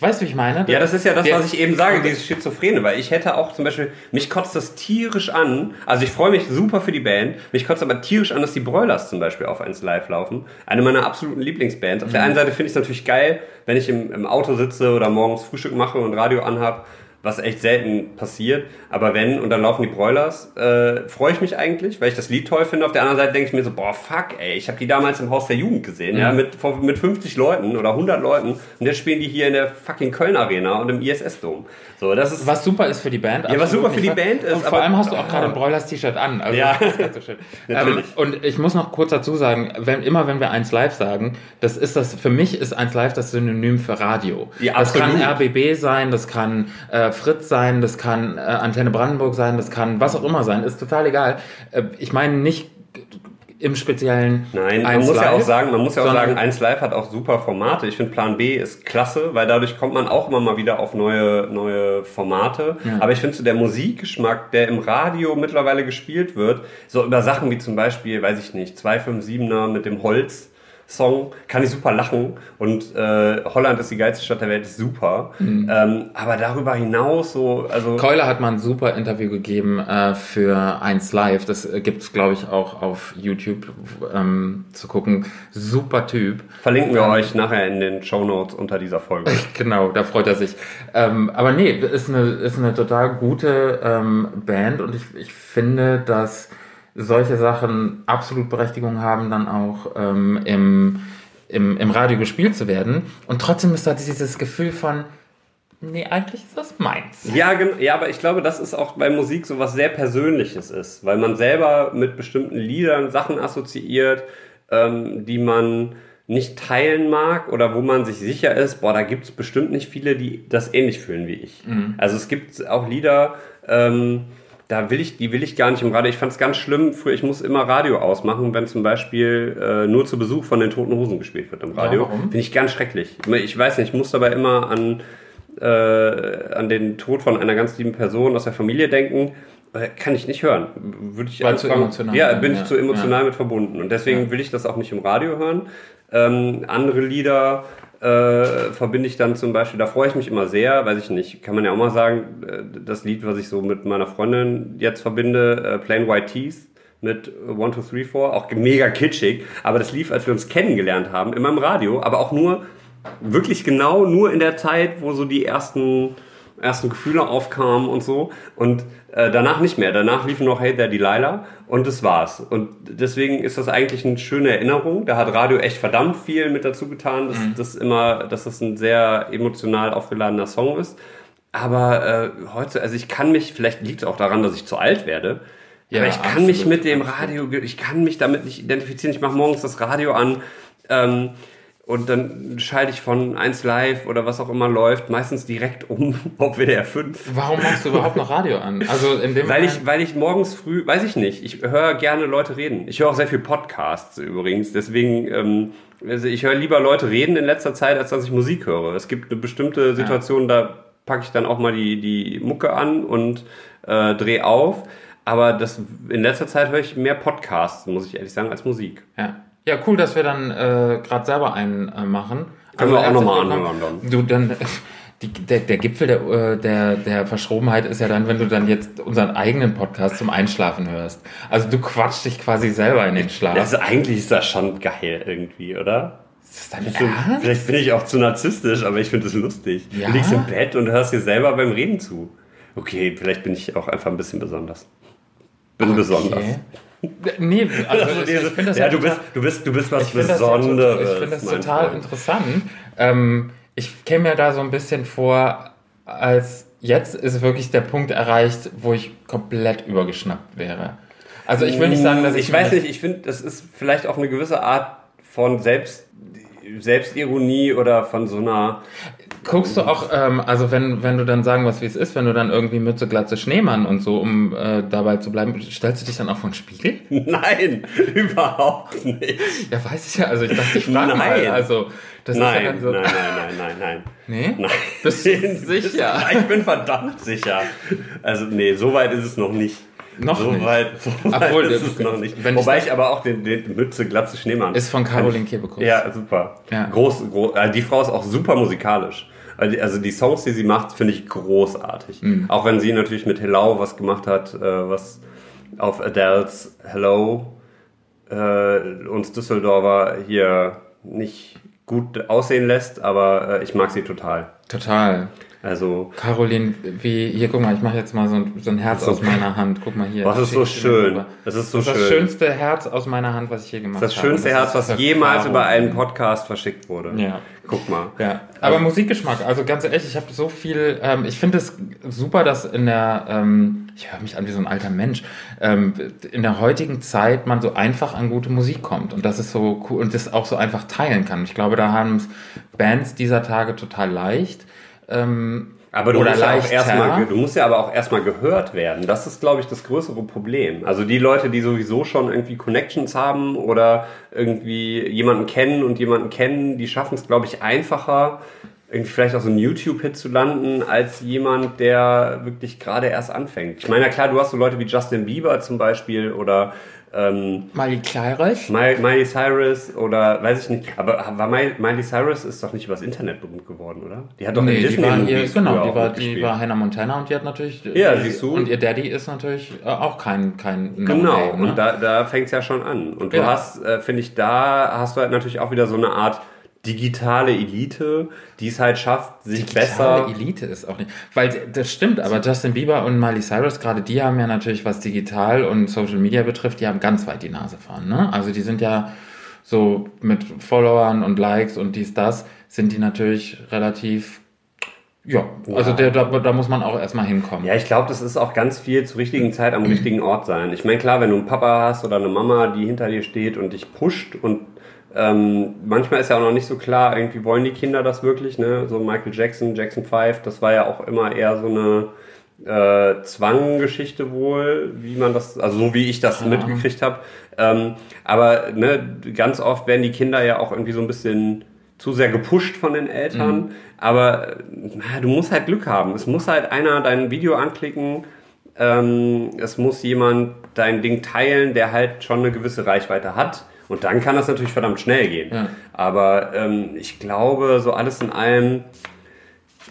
Weißt du, wie ich meine? Ja, das ist ja das, was ich eben sage, dieses Schizophrene, weil ich hätte auch zum Beispiel, mich kotzt das tierisch an, also ich freue mich super für die Band, mich kotzt aber tierisch an, dass die Broilers zum Beispiel auf 1 Live laufen. Eine meiner absoluten Lieblingsbands. Auf der einen Seite finde ich es natürlich geil, wenn ich im, im Auto sitze oder morgens Frühstück mache und Radio anhab, was echt selten passiert. Aber wenn, und dann laufen die Broilers, äh, freue ich mich eigentlich, weil ich das Lied toll finde. Auf der anderen Seite denke ich mir so, boah, fuck, ey, ich habe die damals im Haus der Jugend gesehen, ja, mit, vor- mit 50 Leuten oder 100 Leuten. Und jetzt spielen die hier in der fucking Köln Arena und im ISS-Dom. So, das ist... Was super ist für die Band. Ja, was super für die. Band ist, Und vor aber- allem hast du auch gerade ein Broilers-T-Shirt an. Also Ja. das ist ganz so schön. ähm, und ich muss noch kurz dazu sagen, wenn, immer wenn wir 1 Live sagen, das ist das, für mich ist 1 Live das Synonym für Radio. Ja, das kann. RBB sein, das kann äh, Fritz sein, das kann äh, Antenne Brandenburg sein, das kann was auch immer sein, ist total egal. Äh, ich meine nicht im Speziellen Nein, man 1 muss ja auch Live, sagen, man muss ja auch sagen, 1 Live hat auch super Formate. Ich finde Plan B ist klasse, weil dadurch kommt man auch immer mal wieder auf neue, neue Formate. Ja. Aber ich finde so der Musikgeschmack, der im Radio mittlerweile gespielt wird, so über Sachen wie zum Beispiel, weiß ich nicht, 257er mit dem Holz. Song kann ich super lachen und äh, Holland ist die geilste Stadt der Welt ist super. Mhm. Ähm, aber darüber hinaus so, also Keuler hat mal ein super Interview gegeben äh, für 1 Live. Das äh, gibt es, glaube ich, auch auf YouTube ähm, zu gucken. Super Typ. verlinken wir euch nachher in den Show Notes unter dieser Folge. Genau, da freut er sich. Ähm, aber nee, ist eine, ist eine total gute ähm, Band und ich, ich finde, dass solche Sachen absolut Berechtigung haben, dann auch ähm, im, im, im Radio gespielt zu werden. Und trotzdem ist da dieses Gefühl von, nee, eigentlich ist das meins. Ja, ja, aber ich glaube, das ist auch bei Musik so was sehr Persönliches ist, weil man selber mit bestimmten Liedern Sachen assoziiert, ähm, die man nicht teilen mag oder wo man sich sicher ist, boah, da gibt's bestimmt nicht viele, die das ähnlich fühlen wie ich. Also es gibt auch Lieder, ähm, da will ich, die will ich gar nicht im Radio. Ich fand es ganz schlimm, früher, ich muss immer Radio ausmachen, wenn zum Beispiel äh, nur zu Besuch von den Toten Hosen gespielt wird im Radio. warum? Finde ich ganz schrecklich. Ich weiß nicht, ich muss dabei immer an, äh, an den Tod von einer ganz lieben Person aus der Familie denken. Äh, Kann ich nicht hören. Würde ich Weil zu emotional Ja, bin ja. ich zu emotional mit verbunden. Und deswegen Ja. will ich das auch nicht im Radio hören. Ähm, andere Lieder äh, verbinde ich dann zum Beispiel, da freue ich mich immer sehr, weiß ich nicht, kann man ja auch mal sagen, äh, das Lied, was ich so mit meiner Freundin jetzt verbinde, äh, Plain White Tees mit One, Two, Three, Four, auch mega kitschig, aber das lief, als wir uns kennengelernt haben, immer im Radio, aber auch nur, wirklich genau nur in der Zeit, wo so die ersten ersten Gefühle aufkamen und so. Und äh, danach nicht mehr. Danach lief noch Hey There Delilah und das war's. Und deswegen ist das eigentlich eine schöne Erinnerung. Da hat Radio echt verdammt viel mit dazu getan, dass das immer, dass das ein sehr emotional aufgeladener Song ist. Aber äh, heute, also ich kann mich, vielleicht liegt es auch daran, dass ich zu alt werde. Ja, aber ich kann mich absolut, mit dem absolut. Radio, ich kann mich damit nicht identifizieren. Ich mache morgens das Radio an. Ähm, und dann schalte ich von 1 Live oder was auch immer läuft, meistens direkt um auf WDR 5. Warum machst du überhaupt noch Radio an? Also in dem Weil ich, weil ich morgens früh, weiß ich nicht, ich höre gerne Leute reden. Ich höre auch sehr viel Podcasts übrigens. Deswegen, ähm, also ich höre lieber Leute reden in letzter Zeit, als dass ich Musik höre. Es gibt eine bestimmte Situation, da packe ich dann auch mal die, die Mucke an und äh, drehe auf. Aber das, in letzter Zeit höre ich mehr Podcasts, muss ich ehrlich sagen, als Musik. Ja. Ja, cool, dass wir dann äh, gerade selber einen äh, machen. Können wir auch herzlich noch mal willkommen. anhören dann. Du, dann die, der, der Gipfel der, äh, der, der Verschrobenheit ist ja dann, wenn du dann jetzt unseren eigenen Podcast zum Einschlafen hörst. Also du quatschst dich quasi selber in den Schlaf. Also eigentlich ist das schon geil irgendwie, oder? ist das dein find, Ernst? vielleicht bin ich auch zu narzisstisch, aber ich finde es lustig. Ja? Du liegst im Bett und hörst dir selber beim Reden zu. Okay, vielleicht bin ich auch einfach ein bisschen besonders. Bin besonders. Nee, also ich, ich finde das ja, ja du bist, total- du bist, du bist was Ich das, Besonderes. tot- ich finde das total Freund. interessant. Ähm, ich käme mir da so ein bisschen vor, als jetzt ist wirklich der Punkt erreicht, wo ich komplett übergeschnappt wäre. Also ich will nicht sagen, dass ich, ich weiß nicht, ich finde, das ist vielleicht auch eine gewisse Art von Selbst, Selbstironie oder von so einer. Guckst du auch, ähm, also wenn, wenn du dann sagen was wie es ist, wenn du dann irgendwie Mütze, Glatze, Schneemann und so, um äh, dabei zu bleiben, stellst du dich dann auch vor den Spiegel? Nein, überhaupt nicht. Ja, weiß ich ja. Also ich dachte, ich frage mal. Nein. Also das ist ja Nein, dann so. nein, nein, nein, nein, nein. Nee? Nein. Bist du sicher? Ich bin verdammt sicher. Also, nee, so weit ist es noch nicht. Noch so nicht. Weit, so Obwohl, weit ist es noch nicht. ich Wobei das- ich aber auch den, den Mütze, Glatze, Schneemann. Ist von Caroline Kebekus. Ja, super. Ja. Groß, groß, also die Frau ist auch super musikalisch. Also die- Also die Songs, die sie macht, finde ich großartig. Mhm. Auch wenn sie natürlich mit Hello was gemacht hat, äh, was auf Adele's Hello äh, uns Düsseldorfer hier nicht gut aussehen lässt, aber äh, ich mag sie total. Total. Also, Caroline, wie, hier, guck mal, ich mache jetzt mal so ein, so ein Herz aus meiner Hand. Guck mal hier. was ist so schön. Das ist so Das schön. das schönste Herz aus meiner Hand, was ich je gemacht habe. Das schönste Das Herz, was jemals Caro. über einen Podcast verschickt wurde. Ja. Guck mal. Ja, aber Musikgeschmack, also ganz ehrlich, ich habe so viel, ähm, ich finde es super, dass in der, ähm, ich höre mich an wie so ein alter Mensch, ähm, in der heutigen Zeit man so einfach an gute Musik kommt und das ist so cool und das auch so einfach teilen kann. Ich glaube, da haben es Bands dieser Tage total leicht. Ähm, Aber du musst, ja erstmal, du musst ja aber auch erstmal gehört werden. Das ist, glaube ich, das größere Problem. Also die Leute, die sowieso schon irgendwie Connections haben oder irgendwie jemanden kennen und jemanden kennen, die schaffen es, glaube ich, einfacher, irgendwie vielleicht auch so einen YouTube-Hit zu landen, als jemand, der wirklich gerade erst anfängt. Ich meine, ja klar, du hast so Leute wie Justin Bieber zum Beispiel oder ähm, Miley Cyrus? Mi- Miley Cyrus oder weiß ich nicht. Aber war Miley, Miley Cyrus ist doch nicht übers Internet berühmt geworden, oder? Die hat doch Nee, in die war hier, genau, die auch war, die war Hannah Montana und die hat natürlich. Ja, siehst du. Und ihr Daddy ist natürlich äh, auch kein, kein Genau, No-Name, ne? und da, da fängt es ja schon an. Und du Ja. hast, äh, finde ich, da hast du halt natürlich auch wieder so eine Art digitale Elite, die es halt schafft, sich Digitale besser. Elite ist auch nicht. Weil das stimmt, aber Justin Bieber und Miley Cyrus, gerade die haben ja natürlich, was digital und Social Media betrifft, die haben ganz weit die Nase fahren. Ne? Also die sind ja so mit Followern und Likes und dies, das, sind die natürlich relativ. Ja, also der, da, da muss man auch erstmal hinkommen. Ja, ich glaube, das ist auch ganz viel zur richtigen Zeit am richtigen Ort sein. Ich meine, klar, wenn du einen Papa hast oder eine Mama, die hinter dir steht und dich pusht und ähm, manchmal ist ja auch noch nicht so klar, irgendwie wollen die Kinder das wirklich, ne? So Michael Jackson, Jackson 5, das war ja auch immer eher so eine äh, Zwanggeschichte wohl, wie man das, also so wie ich das ja. mitgekriegt habe. Ähm, aber ne, ganz oft werden die Kinder ja auch irgendwie so ein bisschen zu sehr gepusht von den Eltern. Mhm. Aber na, du musst halt Glück haben. Es muss halt einer dein Video anklicken. Ähm, es muss jemand dein Ding teilen, der halt schon eine gewisse Reichweite hat. Und dann kann das natürlich verdammt schnell gehen. Ja. Aber ähm, ich glaube, so alles in allem,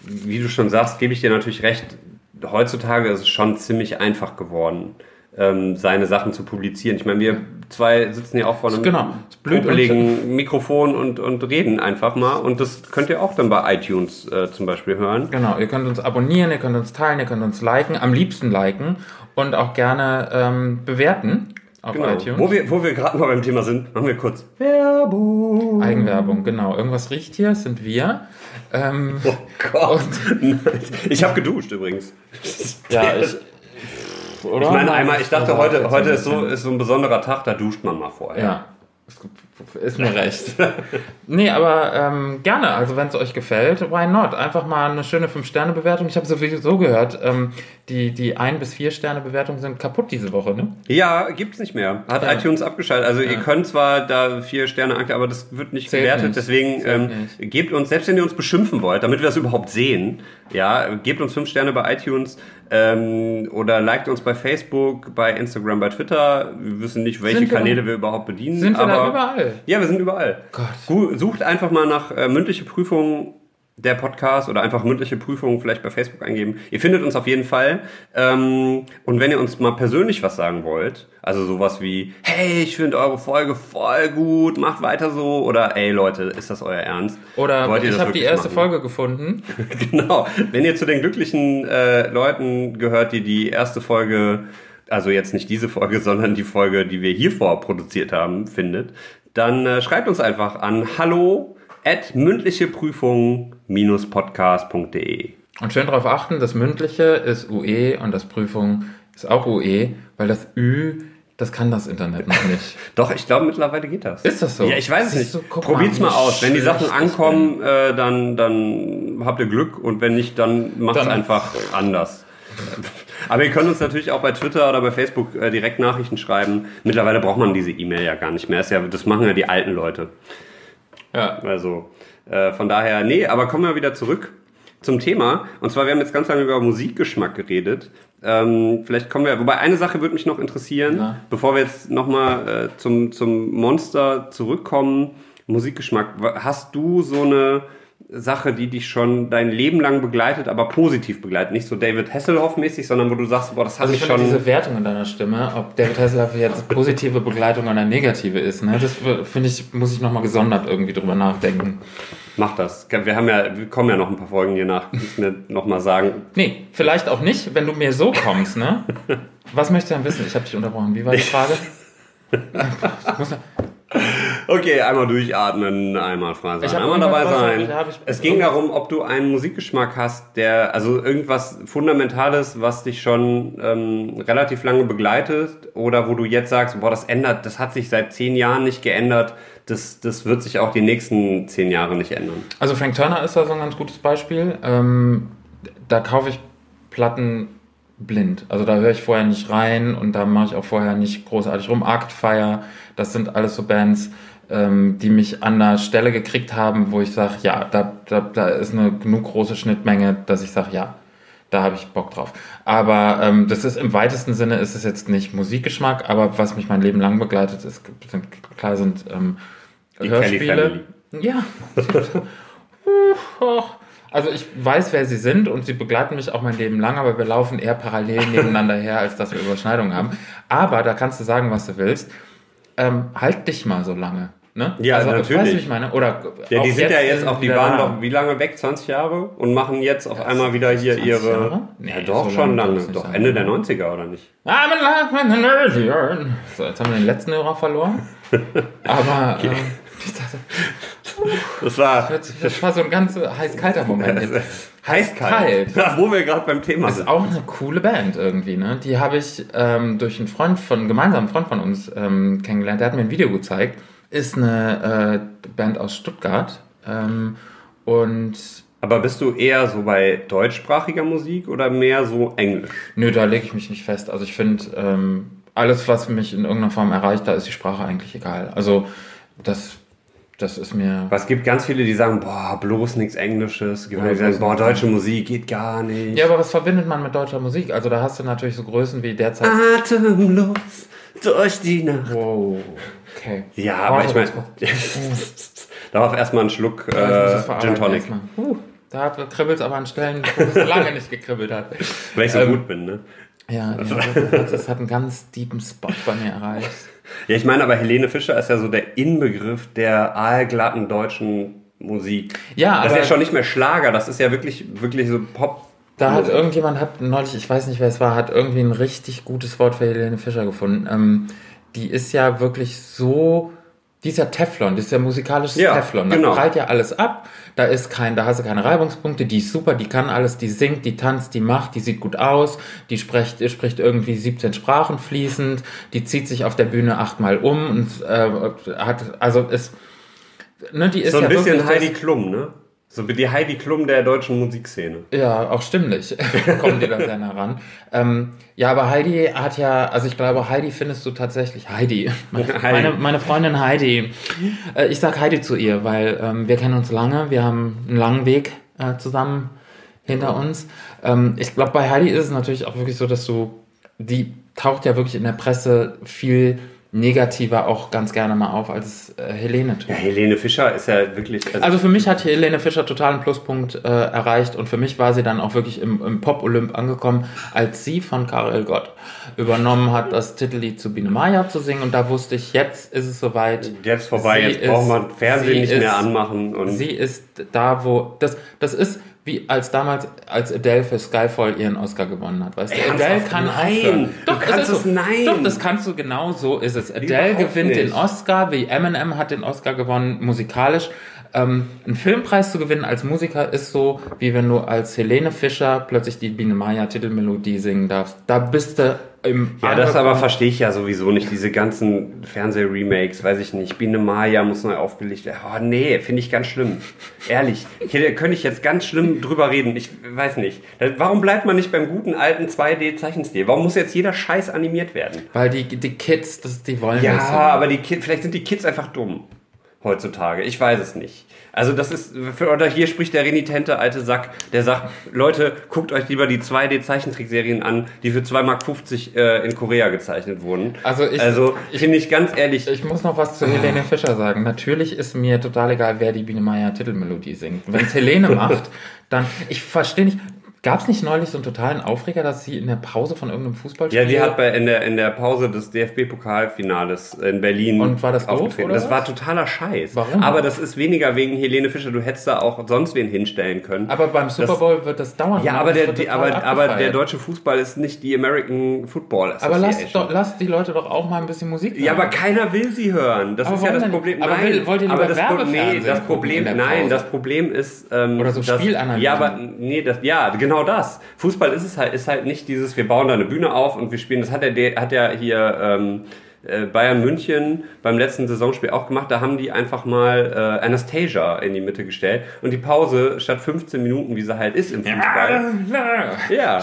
wie du schon sagst, gebe ich dir natürlich recht. Heutzutage ist es schon ziemlich einfach geworden ähm, seine Sachen zu publizieren. Ich meine, wir zwei sitzen ja auch vor einem genau. blutbelegen Mikrofon und, und reden einfach mal. Und das könnt ihr auch dann bei iTunes äh, zum Beispiel hören. Genau, ihr könnt uns abonnieren, ihr könnt uns teilen, ihr könnt uns liken, am liebsten liken und auch gerne ähm, bewerten. Auf genau. iTunes. Wo wir, wo wir gerade mal beim Thema sind, machen wir kurz Werbung. Eigenwerbung, genau. Irgendwas riecht hier, sind wir. Ähm, oh Gott. ich habe geduscht übrigens. Ja, ich, oder? Ich meine, einmal, ich dachte, heute, heute ist so, ist so ein besonderer Tag, da duscht man mal vorher. Ja. Ist mir recht. nee, aber ähm, gerne. Also wenn es euch gefällt, why not? Einfach mal eine schöne 5-Sterne-Bewertung. Ich habe sowieso gehört, ähm, die, die 1 bis 4 Sterne-Bewertungen sind kaputt diese Woche, ne? Ja, gibt's nicht mehr. Hat ja. iTunes abgeschaltet. Also ja. ihr könnt zwar da 4 Sterne anklicken, aber das wird nicht Zählt gewertet. Nicht. Deswegen ähm, gebt uns, selbst wenn ihr uns beschimpfen wollt, damit wir das überhaupt sehen, ja, gebt uns 5 Sterne bei iTunes ähm, oder liked uns bei Facebook, bei Instagram, bei Twitter. Wir wissen nicht, welche wir, Kanäle wir überhaupt bedienen. Sind wir da überall? Ja, wir sind überall. Gott. Sucht einfach mal nach äh, mündliche Prüfungen der Podcast oder einfach mündliche Prüfungen vielleicht bei Facebook eingeben. Ihr findet uns auf jeden Fall. Ähm, und wenn ihr uns mal persönlich was sagen wollt, also sowas wie, hey, ich finde eure Folge voll gut, macht weiter so, oder ey Leute, ist das euer Ernst? Oder ich habe die erste machen? Folge gefunden. genau. Wenn ihr zu den glücklichen äh, Leuten gehört, die die erste Folge also jetzt nicht diese Folge, sondern die Folge, die wir hier vorproduziert haben, findet, dann äh, schreibt uns einfach an hallo at mündlicheprüfung-podcast.de. Und schön darauf achten, das mündliche ist UE und das Prüfung ist auch UE, weil das Ü, das kann das Internet noch nicht. Doch, ich glaube mittlerweile geht das. Ist das so? Ja, ich weiß es nicht. So, Probiert's mal, aus. Wenn die Sachen ankommen, äh, dann, dann habt ihr Glück und wenn nicht, dann macht es einfach anders. Aber ihr könnt uns natürlich auch bei Twitter oder bei Facebook äh, direkt Nachrichten schreiben. Mittlerweile braucht man diese E-Mail ja gar nicht mehr. Das, ja, das machen ja die alten Leute. Ja. Also äh, von daher, nee, aber kommen wir wieder zurück zum Thema. Und zwar, wir haben jetzt ganz lange über Musikgeschmack geredet. Ähm, vielleicht kommen wir, wobei eine Sache würde mich noch interessieren, Na. bevor wir jetzt nochmal äh, zum, zum Monster zurückkommen. Musikgeschmack. Hast du so eine Sache, die dich schon dein Leben lang begleitet, aber positiv begleitet. Nicht so David Hasselhoff-mäßig, sondern wo du sagst, boah, das habe also ich, ich schon. diese Wertung in deiner Stimme, ob David Hasselhoff jetzt positive Begleitung oder negative ist, ne? das finde ich, muss ich nochmal gesondert irgendwie drüber nachdenken. Mach das. Wir haben ja, wir kommen ja noch ein paar Folgen hier nach. Kannst mir nochmal sagen. Nee, vielleicht auch nicht, wenn du mir so kommst, ne? Was möchtest du denn wissen? Ich habe dich unterbrochen. Wie war die Frage? ich muss, Okay, einmal durchatmen, einmal frei sein, einmal dabei sein. es ging darum, ob du einen Musikgeschmack hast, der, also irgendwas Fundamentales, was dich schon ähm, relativ lange begleitet oder wo du jetzt sagst, boah, das ändert, das hat sich seit zehn Jahren nicht geändert, das, das wird sich auch die nächsten zehn Jahre nicht ändern. Also Frank Turner ist da so ein ganz gutes Beispiel. Ähm, da kaufe ich Platten blind. Also da höre ich vorher nicht rein und da mache ich auch vorher nicht großartig rum. Arctfire, das sind alles so Bands, ähm, die mich an der Stelle gekriegt haben, wo ich sage, ja, da, da, da ist eine genug große Schnittmenge, dass ich sage, ja, da habe ich Bock drauf. Aber ähm, das ist im weitesten Sinne ist es jetzt nicht Musikgeschmack, aber was mich mein Leben lang begleitet, ist sind, klar sind ähm, Hörspiele. Ja. also ich weiß, wer sie sind und sie begleiten mich auch mein Leben lang, aber wir laufen eher parallel nebeneinander her, als dass wir Überschneidungen haben. Aber da kannst du sagen, was du willst ähm, halt dich mal so lange. Ne? Ja, also, natürlich. Weißt du, ich meine? Oder ja, die sind ja jetzt auch, die waren doch wie lange weg? 20 Jahre? Und machen jetzt auf einmal wieder hier ihre. Jahre? Nee, ja, doch, so schon lange. Doch, sein. Ende der 90er, oder nicht? So, jetzt haben wir den letzten Hörer verloren. Aber. Okay. Ähm, das war, das war so ein ganz heiß-kalter Moment. Heiß-kalt. Ja, wo wir gerade beim Thema sind. Ist auch eine coole Band irgendwie, ne? Die habe ich ähm, durch einen Freund von, gemeinsamen Freund von uns ähm, kennengelernt. Der hat mir ein Video gezeigt. ist eine äh, Band aus Stuttgart. Ähm, und Aber bist du eher so bei deutschsprachiger Musik oder mehr so Englisch? nö, da lege ich mich nicht fest. Also ich finde, ähm, alles, was mich in irgendeiner Form erreicht, da ist die Sprache eigentlich egal. Also das, das ist mir. Es gibt ganz viele, die sagen, boah, bloß nichts Englisches. Es gibt Ja, die sagen, boah, deutsche Musik geht gar nicht. Ja, aber was verbindet man mit deutscher Musik? Also da hast du natürlich so Größen wie derzeit. Atemlos durch die Nacht. Wow. Okay. Ja, aber ich meine, darauf erstmal einen Schluck äh, Gin Tonic, da kribbelt es aber an Stellen, wo es lange nicht gekribbelt hat. weil ich so Ähm, gut bin. Ne? Ja, ja, das hat einen ganz deepen Spot bei mir erreicht. Ja, ich meine, aber Helene Fischer ist ja so der Inbegriff der aalglatten deutschen Musik. Ja, das ist ja schon nicht mehr Schlager, das ist ja wirklich, wirklich so Pop. Da hat irgendjemand, hat neulich, ich weiß nicht, wer es war, hat irgendwie ein richtig gutes Wort für Helene Fischer gefunden. Ähm, die ist ja wirklich so, die ist ja Teflon, die ist ja Teflon. Da genau. prallt ja alles ab, da ist kein, da hast du keine Reibungspunkte, die ist super, die kann alles, die singt, die tanzt, die macht, die sieht gut aus, die spricht, spricht irgendwie 17 Sprachen fließend, die zieht sich auf der Bühne achtmal um und äh, hat, also ist, ne, die ist So ein ja bisschen Heidi Klum, ne? So wie die Heidi Klum der deutschen Musikszene. Ja, auch stimmlich. Kommen die da sehr nah ran. Ähm, ja, aber Heidi hat ja, also ich glaube, Heidi findest du tatsächlich, Heidi, meine, Heidi. meine, meine Freundin Heidi. Äh, ich sag Heidi zu ihr, weil ähm, wir kennen uns lange, wir haben einen langen Weg äh, zusammen hinter uns. Ähm, ich glaube, bei Heidi ist es natürlich auch wirklich so, dass du, die taucht ja wirklich in der Presse viel negativer auch ganz gerne mal auf, als äh, Helene tut. Ja, Helene Fischer ist ja wirklich. Also für mich hat Helene Fischer total einen Pluspunkt äh, erreicht und für mich war sie dann auch wirklich im, im Pop-Olymp angekommen, als sie von Karel Gott übernommen hat, das Titellied zu Biene Maya zu singen und da wusste ich, jetzt ist es soweit. jetzt vorbei, Sie jetzt braucht ist- man Fernsehen nicht ist- mehr anmachen. Und Sie ist da, wo das das ist wie als damals als Adele für Skyfall ihren Oscar gewonnen hat, weißt du? Adele kann Nein. aufhören. Du Doch, kannst es so. nein. Doch, das kannst du genau so ist es. Adele Überhaupt gewinnt den nicht. Oscar, wie Eminem hat den Oscar gewonnen musikalisch. Ähm, einen Filmpreis zu gewinnen als Musiker ist so, wie wenn du als Helene Fischer plötzlich die Biene Maya Titelmelodie singen darfst. Da bist du im ja, das aber verstehe ich ja sowieso nicht. Diese ganzen Fernseh-Remakes, weiß ich nicht. Biene Maya muss neu aufgelegt werden. Oh nee, finde ich ganz schlimm. Ehrlich. Hier könnte ich jetzt ganz schlimm drüber reden. Ich weiß nicht. Warum bleibt man nicht beim guten alten 2D-Zeichenstil? Warum muss jetzt jeder Scheiß animiert werden? Weil die, die Kids, das, die wollen Ja, das so. aber die Kids, vielleicht sind die Kids einfach dumm heutzutage. Ich weiß es nicht. Also das ist, oder hier spricht der renitente alte Sack, der sagt, Leute, guckt euch lieber die 2D-Zeichentrickserien an, die für 2,50 Mark äh, in Korea gezeichnet wurden. Also ich- also finde ich ganz ehrlich, Ich muss noch was zu Helene Fischer sagen. Natürlich ist mir total egal, wer die Biene Meier Titelmelodie singt. Wenn es Helene macht, dann. Ich verstehe nicht. Gab es nicht neulich so einen totalen Aufreger, dass sie in der Pause von irgendeinem Fußballspiel. ja, die hat bei, in, der, in der Pause des DFB-Pokalfinales in Berlin Und war das doof, oder Das was? war totaler Scheiß. Warum? Aber das ist weniger wegen Helene Fischer. Du hättest da auch sonst wen hinstellen können. Aber beim Super Bowl wird das dauern. ja, aber der, die, aber, aber der deutsche Fußball ist nicht die American Football Aber lass, Association. doch, lass die Leute doch auch mal ein bisschen Musik Ja, hören. aber keiner will sie hören. Das Aber ist ja das denn Problem. Aber nein, will- wollt ihr aber das, Pro- nee, das Problem, nein, das Problem ist ähm, Oder so Spielanalysen. Ja, aber nee, das, ja, genau das. Fußball ist es halt, ist halt nicht dieses, wir bauen da eine Bühne auf und wir spielen. Das hat der, hat ja hier ähm, äh, Bayern München beim letzten Saisonspiel auch gemacht. Da haben die einfach mal äh, Anastasia in die Mitte gestellt und die Pause statt 15 Minuten, wie sie halt ist im Fußball. Ja.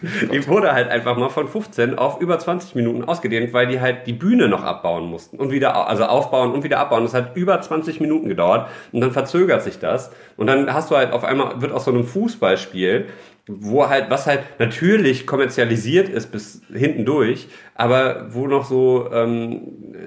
Die wurde halt einfach mal von 15 auf über 20 Minuten ausgedehnt, weil die halt die Bühne noch abbauen mussten und wieder, also aufbauen und wieder abbauen. Das hat über 20 Minuten gedauert und dann verzögert sich das und dann hast du halt auf einmal, wird aus so einem Fußballspiel, wo halt, was halt natürlich kommerzialisiert ist bis hinten durch, aber wo noch so ähm,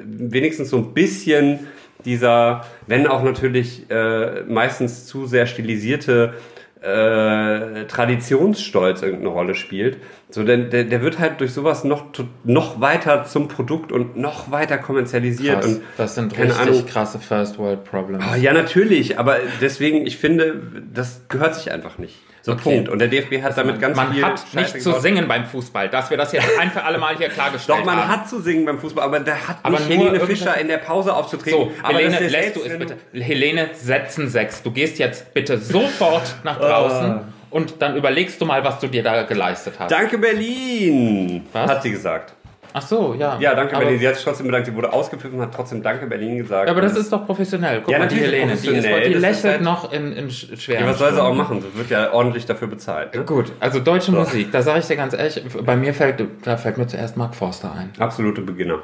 wenigstens so ein bisschen dieser, wenn auch natürlich äh, meistens zu sehr stilisierte äh, Traditionsstolz irgendeine Rolle spielt. So, der, der, der wird halt durch sowas noch, noch weiter zum Produkt und noch weiter kommerzialisiert. Krass, Und das sind richtig Ahnung. krasse First World Problems. Ah, ja, natürlich, aber deswegen, ich finde, das gehört sich einfach nicht. So Okay. Punkt. Und der DFB hat damit ganz man viel hat Scheiße nicht zu gebaut. singen beim Fußball, dass wir das jetzt ein für alle Mal hier klargestellt Doch, man haben. hat zu singen beim Fußball, aber da hat Aber nicht Helene Fischer in der Pause aufzutreten. So, aber Helene, das ist lässt du es bitte. Helene, setzen sechs. Du gehst jetzt bitte sofort nach draußen Ah. und dann überlegst du mal, was du dir da geleistet hast. Danke Berlin, Was? hat sie gesagt. Ach so, ja. Ja, danke aber, Berlin. Sie hat sich trotzdem bedankt. Sie wurde ausgepfiffen, hat trotzdem Danke Berlin gesagt. Aber das Und- ist doch professionell. Guck Ja, mal, die natürlich Helene, die, ist, professionell. die ist lächelt halt- noch in, in sch- schweren ja, was soll sie auch machen? Sie wird ja ordentlich dafür bezahlt. Ne? Gut, also deutsche So. Musik, da sage ich dir ganz ehrlich, bei mir fällt, da fällt mir zuerst Mark Forster ein. Absolute Beginner.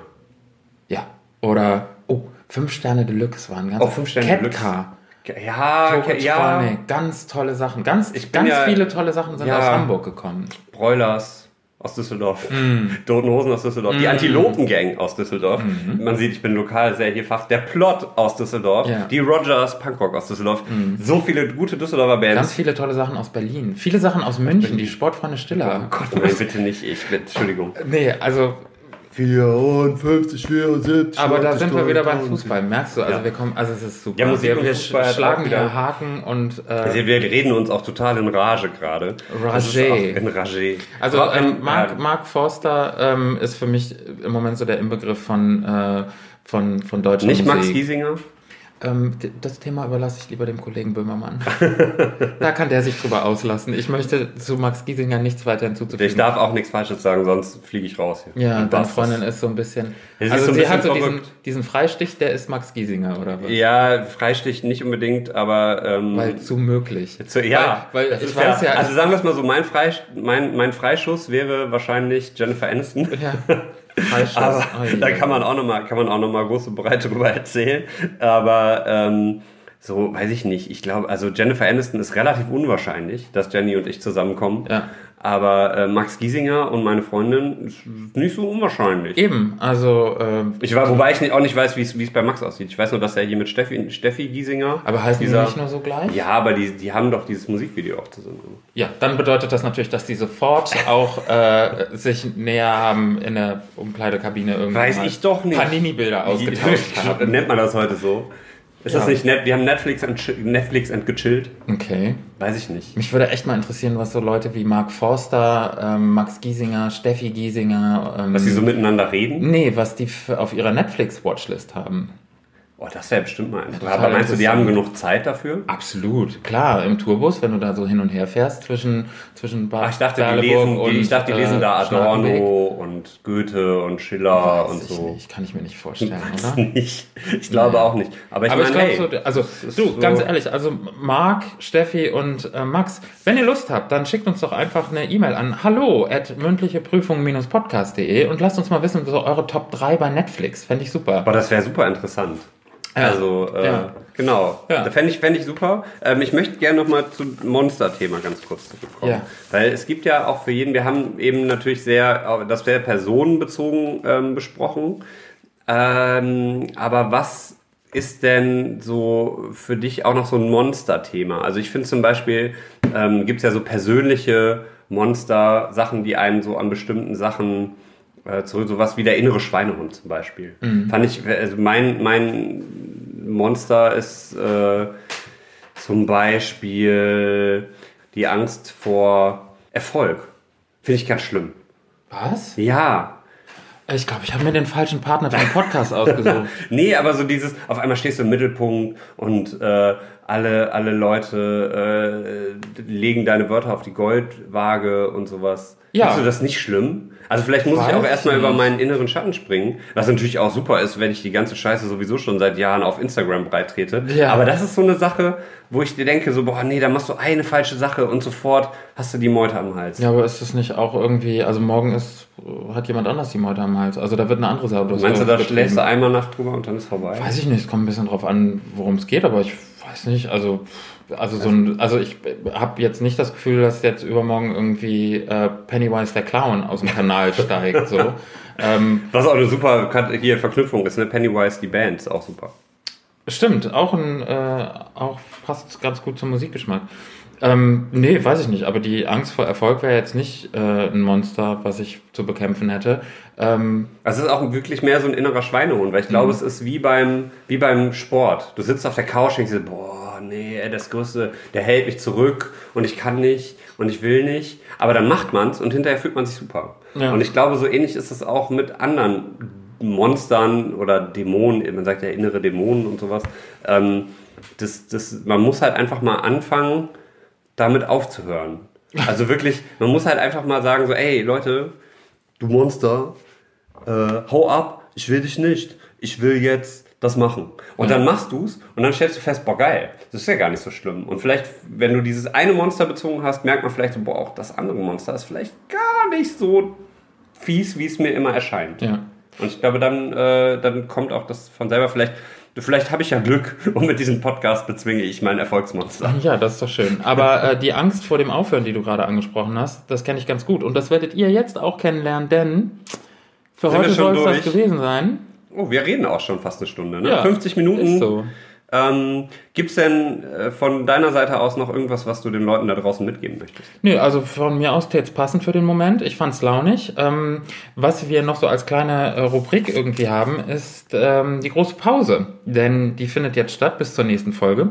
Ja. Oder, oh, 5 Sterne Deluxe waren ganz Oh, fünf Sterne Cat Deluxe. Car, Ja, okay, ja. Ganz tolle Sachen. Ganz, ganz ja- viele tolle Sachen sind Ja. aus Hamburg gekommen. Broilers aus Düsseldorf. Mm. Toten Hosen aus Düsseldorf. Die Antilopen-Gang aus Düsseldorf. Man sieht, ich bin lokal sehr hier fast. Der Plot aus Düsseldorf. Mm. Ja. Mm. Die Rogers Punkrock aus Düsseldorf. So viele gute Düsseldorfer Bands. Ganz viele tolle Sachen aus Berlin. Viele Sachen aus München, die Sportfreunde Stiller. Oh Gott, nein, bitte nicht ich. Bitte, Entschuldigung. Nee, also 54, 74. Aber da sind wir wieder beim 90. Fußball, merkst du? Also Ja. wir kommen, also es ist super. Ja, Musik wir wir schlagen wieder- Haken und Also äh, wir reden uns auch total in Rage gerade. Rage. In Rage. also ähm, Mark, Mark Forster ähm, ist für mich im Moment so der Inbegriff von äh, von von deutscher nicht Musik. Max Giesinger. Ähm, das Thema überlasse ich lieber dem Kollegen Böhmermann. da kann der sich drüber auslassen. Ich möchte zu Max Giesinger nichts weiter hinzuzufügen. Ich darf auch nichts Falsches sagen, sonst fliege ich raus hier. ja, Und deine Freundin ist- so ein bisschen. Ja, also so ein sie bisschen hat so diesen, diesen Freistich, der ist Max Giesinger, oder was? Ja, Freistich nicht unbedingt, aber. Ähm, Weil zu möglich. Zu, ja, weil, weil ich weiß ja, Also sagen wir es mal so, mein, Freis mein, mein Freischuss wäre wahrscheinlich Jennifer Aniston. ja. Aber da kann man auch nochmal, kann man auch noch mal groß und breit drüber erzählen. Aber ähm, so, weiß ich nicht. Ich glaube, also Jennifer Aniston ist relativ unwahrscheinlich, dass Jenny und ich zusammenkommen. Ja. Aber äh, Max Giesinger und meine Freundin ist nicht so unwahrscheinlich. Eben, also, ähm, Ich war, wobei ich nicht, auch nicht weiß, wie es bei Max aussieht. Ich weiß nur, dass er hier mit Steffi, Steffi Giesinger. aber heißen die nicht nur so gleich? Ja, aber die, die haben doch dieses Musikvideo auch zusammen. gemacht. Ja, dann bedeutet das natürlich, dass die sofort auch äh, sich näher haben in der Umkleidekabine irgendwann Weiß ich doch nicht. Panini-Bilder ausgetauscht haben. Nennt man das heute so? Ist das Ja. nicht nett? Wir haben Netflix and, Netflix and gechillt. Okay. Weiß ich nicht. Mich würde echt mal interessieren, was so Leute wie Mark Forster, ähm, Max Giesinger, Steffi Giesinger, ähm, Dass sie so miteinander reden? nee, was die auf ihrer Netflix-Watchlist haben. Oh, das wäre bestimmt mal interessant. Aber meinst du, die haben genug Zeit dafür? Absolut, klar, im Tourbus, wenn du da so hin und her fährst zwischen, zwischen Bad Ach, ich dachte, die lesen, die, ich dachte, die lesen da äh. Adorno und Goethe und Schiller Weiß und ich so. nicht, kann ich mir nicht vorstellen, Weiß oder? nicht. Ich glaube Nee. auch nicht. Aber ich Aber ich meine, glaube hey, so, also du, so- ganz ehrlich, also Marc, Steffi und äh, Max, wenn ihr Lust habt, dann schickt uns doch einfach eine E-Mail an hallo at mündlicheprüfung-podcast.de und lasst uns mal wissen, so eure Top 3 bei Netflix. Fände ich super. aber das wäre super interessant. Ja. Also, äh, Ja. genau. Ja. Da fände ich, fänd ich super. Ähm, ich möchte gerne nochmal zum Monster-Thema ganz kurz zurückkommen. Ja. Weil es gibt ja auch für jeden, wir haben eben natürlich sehr, das sehr personenbezogen ähm, besprochen. Ähm, aber was ist denn so für dich auch noch so ein Monster-Thema? Also ich finde zum Beispiel, ähm, gibt es ja so persönliche Monster, Sachen, die einen so an bestimmten Sachen äh, zurück, sowas wie der innere Schweinehund zum Beispiel. Fand ich, also mein, mein Monster ist äh, zum Beispiel die Angst vor Erfolg. Finde ich ganz schlimm. Was? Ja, Ich glaube, ich habe mir den falschen Partner für den Podcast ausgesucht. Nee, aber so dieses, auf einmal stehst du im Mittelpunkt und äh, alle, alle Leute äh, legen deine Wörter auf die Goldwaage und sowas. Ja. Findest du das nicht schlimm? Also vielleicht muss ich Weiß auch erstmal nicht. über meinen inneren Schatten springen, was natürlich auch super ist, wenn ich die ganze Scheiße sowieso schon seit Jahren auf Instagram breit trete. Ja. Aber das ist so eine Sache, wo ich dir denke, so, boah, nee, da machst du eine falsche Sache und sofort hast du die Meute am Hals. Ja, aber ist das nicht auch irgendwie, also morgen ist, hat jemand anders die Meute am Hals. Also da wird eine andere durchs Meinst du, da schläfst du einmal Nacht drüber und dann ist vorbei? Weiß ich nicht, es kommt ein bisschen drauf an, worum es geht, aber ich weiß nicht, also also so ein, also ich habe jetzt nicht das Gefühl, dass jetzt übermorgen irgendwie äh, Pennywise der Clown aus dem Kanal steigt, so. Ähm, Was auch eine super hier Verknüpfung ist, ne? Pennywise die Band ist auch super. stimmt, auch ein, äh, auch passt ganz gut zum Musikgeschmack. Ähm, nee, weiß ich nicht, aber die Angst vor Erfolg wäre jetzt nicht äh, ein Monster, was ich zu bekämpfen hätte. Ähm, Also es ist auch wirklich mehr so ein innerer Schweinehund, weil ich glaube, es ist wie beim, wie beim Sport. Du sitzt auf der Couch und denkst boah, nee, das Größte, der hält mich zurück und ich kann nicht und ich will nicht. Aber dann macht man's und hinterher fühlt man sich super. Ja. Und ich glaube, so ähnlich ist es auch mit anderen Monstern oder Dämonen, man sagt ja innere Dämonen und sowas. Ähm, das, das, man muss halt einfach mal anfangen, damit aufzuhören. Also wirklich, man muss halt einfach mal sagen, so, ey, Leute, du Monster, äh, hau ab, ich will dich nicht, ich will jetzt das machen. Und dann machst du's und dann stellst du fest, boah, geil, das ist ja gar nicht so schlimm. Und vielleicht, wenn du dieses eine Monster bezogen hast, merkt man vielleicht so, boah, auch das andere Monster ist vielleicht gar nicht so fies, wie es mir immer erscheint. Ja. Und ich glaube, dann, äh, dann kommt auch das von selber vielleicht, vielleicht habe ich ja Glück und mit diesem Podcast bezwinge ich mein Erfolgsmonster. Ja, das ist doch schön. Aber äh, die Angst vor dem Aufhören, die du gerade angesprochen hast, das kenne ich ganz gut. Und das werdet ihr jetzt auch kennenlernen, denn für Sind heute soll es das gewesen sein. Oh, wir reden auch schon fast eine Stunde, ne? Ja, 50 Minuten. Ist so. Ähm, Gibt es denn äh, von deiner Seite aus noch irgendwas, was du den Leuten da draußen mitgeben möchtest? Nö, also von mir aus jetzt passend für den Moment. Ich fand's launig. Ähm, was wir noch so als kleine äh, Rubrik irgendwie haben, ist ähm, die große Pause. Denn die findet jetzt statt bis zur nächsten Folge.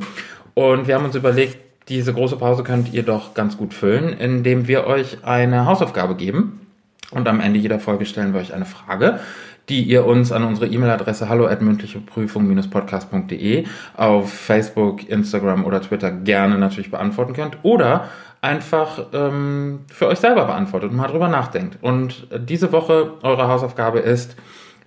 Und wir haben uns überlegt, diese große Pause könnt ihr doch ganz gut füllen, indem wir euch eine Hausaufgabe geben. Und am Ende jeder Folge stellen wir euch eine Frage, die ihr uns an unsere E-Mail-Adresse hallo podcast.de auf Facebook, Instagram oder Twitter gerne natürlich beantworten könnt. Oder einfach ähm, für euch selber beantwortet und mal drüber nachdenkt. Und diese Woche eure Hausaufgabe ist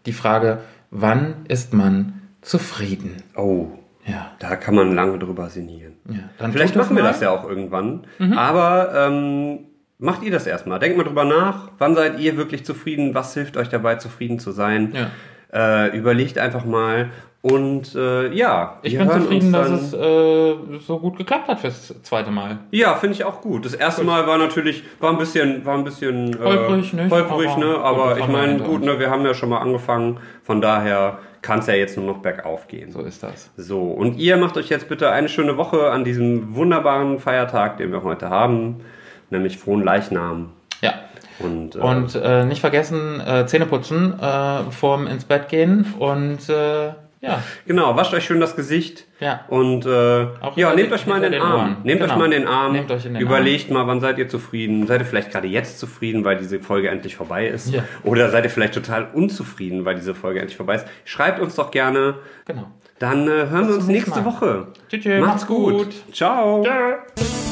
die Frage, wann ist man zufrieden? Oh, Ja. da kann man lange drüber sinnieren. ja. Vielleicht machen wir das ja auch irgendwann. Aber ähm, macht ihr das erstmal. Denkt mal drüber nach. Wann seid ihr wirklich zufrieden? Was hilft euch dabei, zufrieden zu sein? Ja. Äh, überlegt einfach mal. Und äh, ja, Ich bin zufrieden, dass es äh, so gut geklappt hat fürs zweite Mal. Ja, finde ich auch gut. Das erste Mal war natürlich, war ein bisschen, war ein bisschen äh, Holprig, nicht? holprig, Aber ne? Aber ich meine, gut, ne? Wir haben ja schon mal angefangen. Von daher kann es ja jetzt nur noch bergauf gehen. So ist das. So, und ihr macht euch jetzt bitte eine schöne Woche an diesem wunderbaren Feiertag, den wir heute haben, nämlich Frohen Leichnam. Ja. Und, äh, Und äh, nicht vergessen, äh, Zähne putzen, äh, vorm ins Bett gehen und äh, ja. genau, wascht euch schön das Gesicht. Ja. Und äh, Auch ja, nehmt euch mal in den, Arm. Nehmt Genau. euch mal in den Arm. Überlegt mal, wann seid ihr zufrieden? Seid ihr vielleicht gerade jetzt zufrieden, weil diese Folge endlich vorbei ist? Ja. Oder seid ihr vielleicht total unzufrieden, weil diese Folge endlich vorbei ist? Schreibt uns doch gerne. Genau. Dann äh, hören wir uns nächste Mal. Woche. Tschüss, macht's gut. gut. Ciao. Tschö.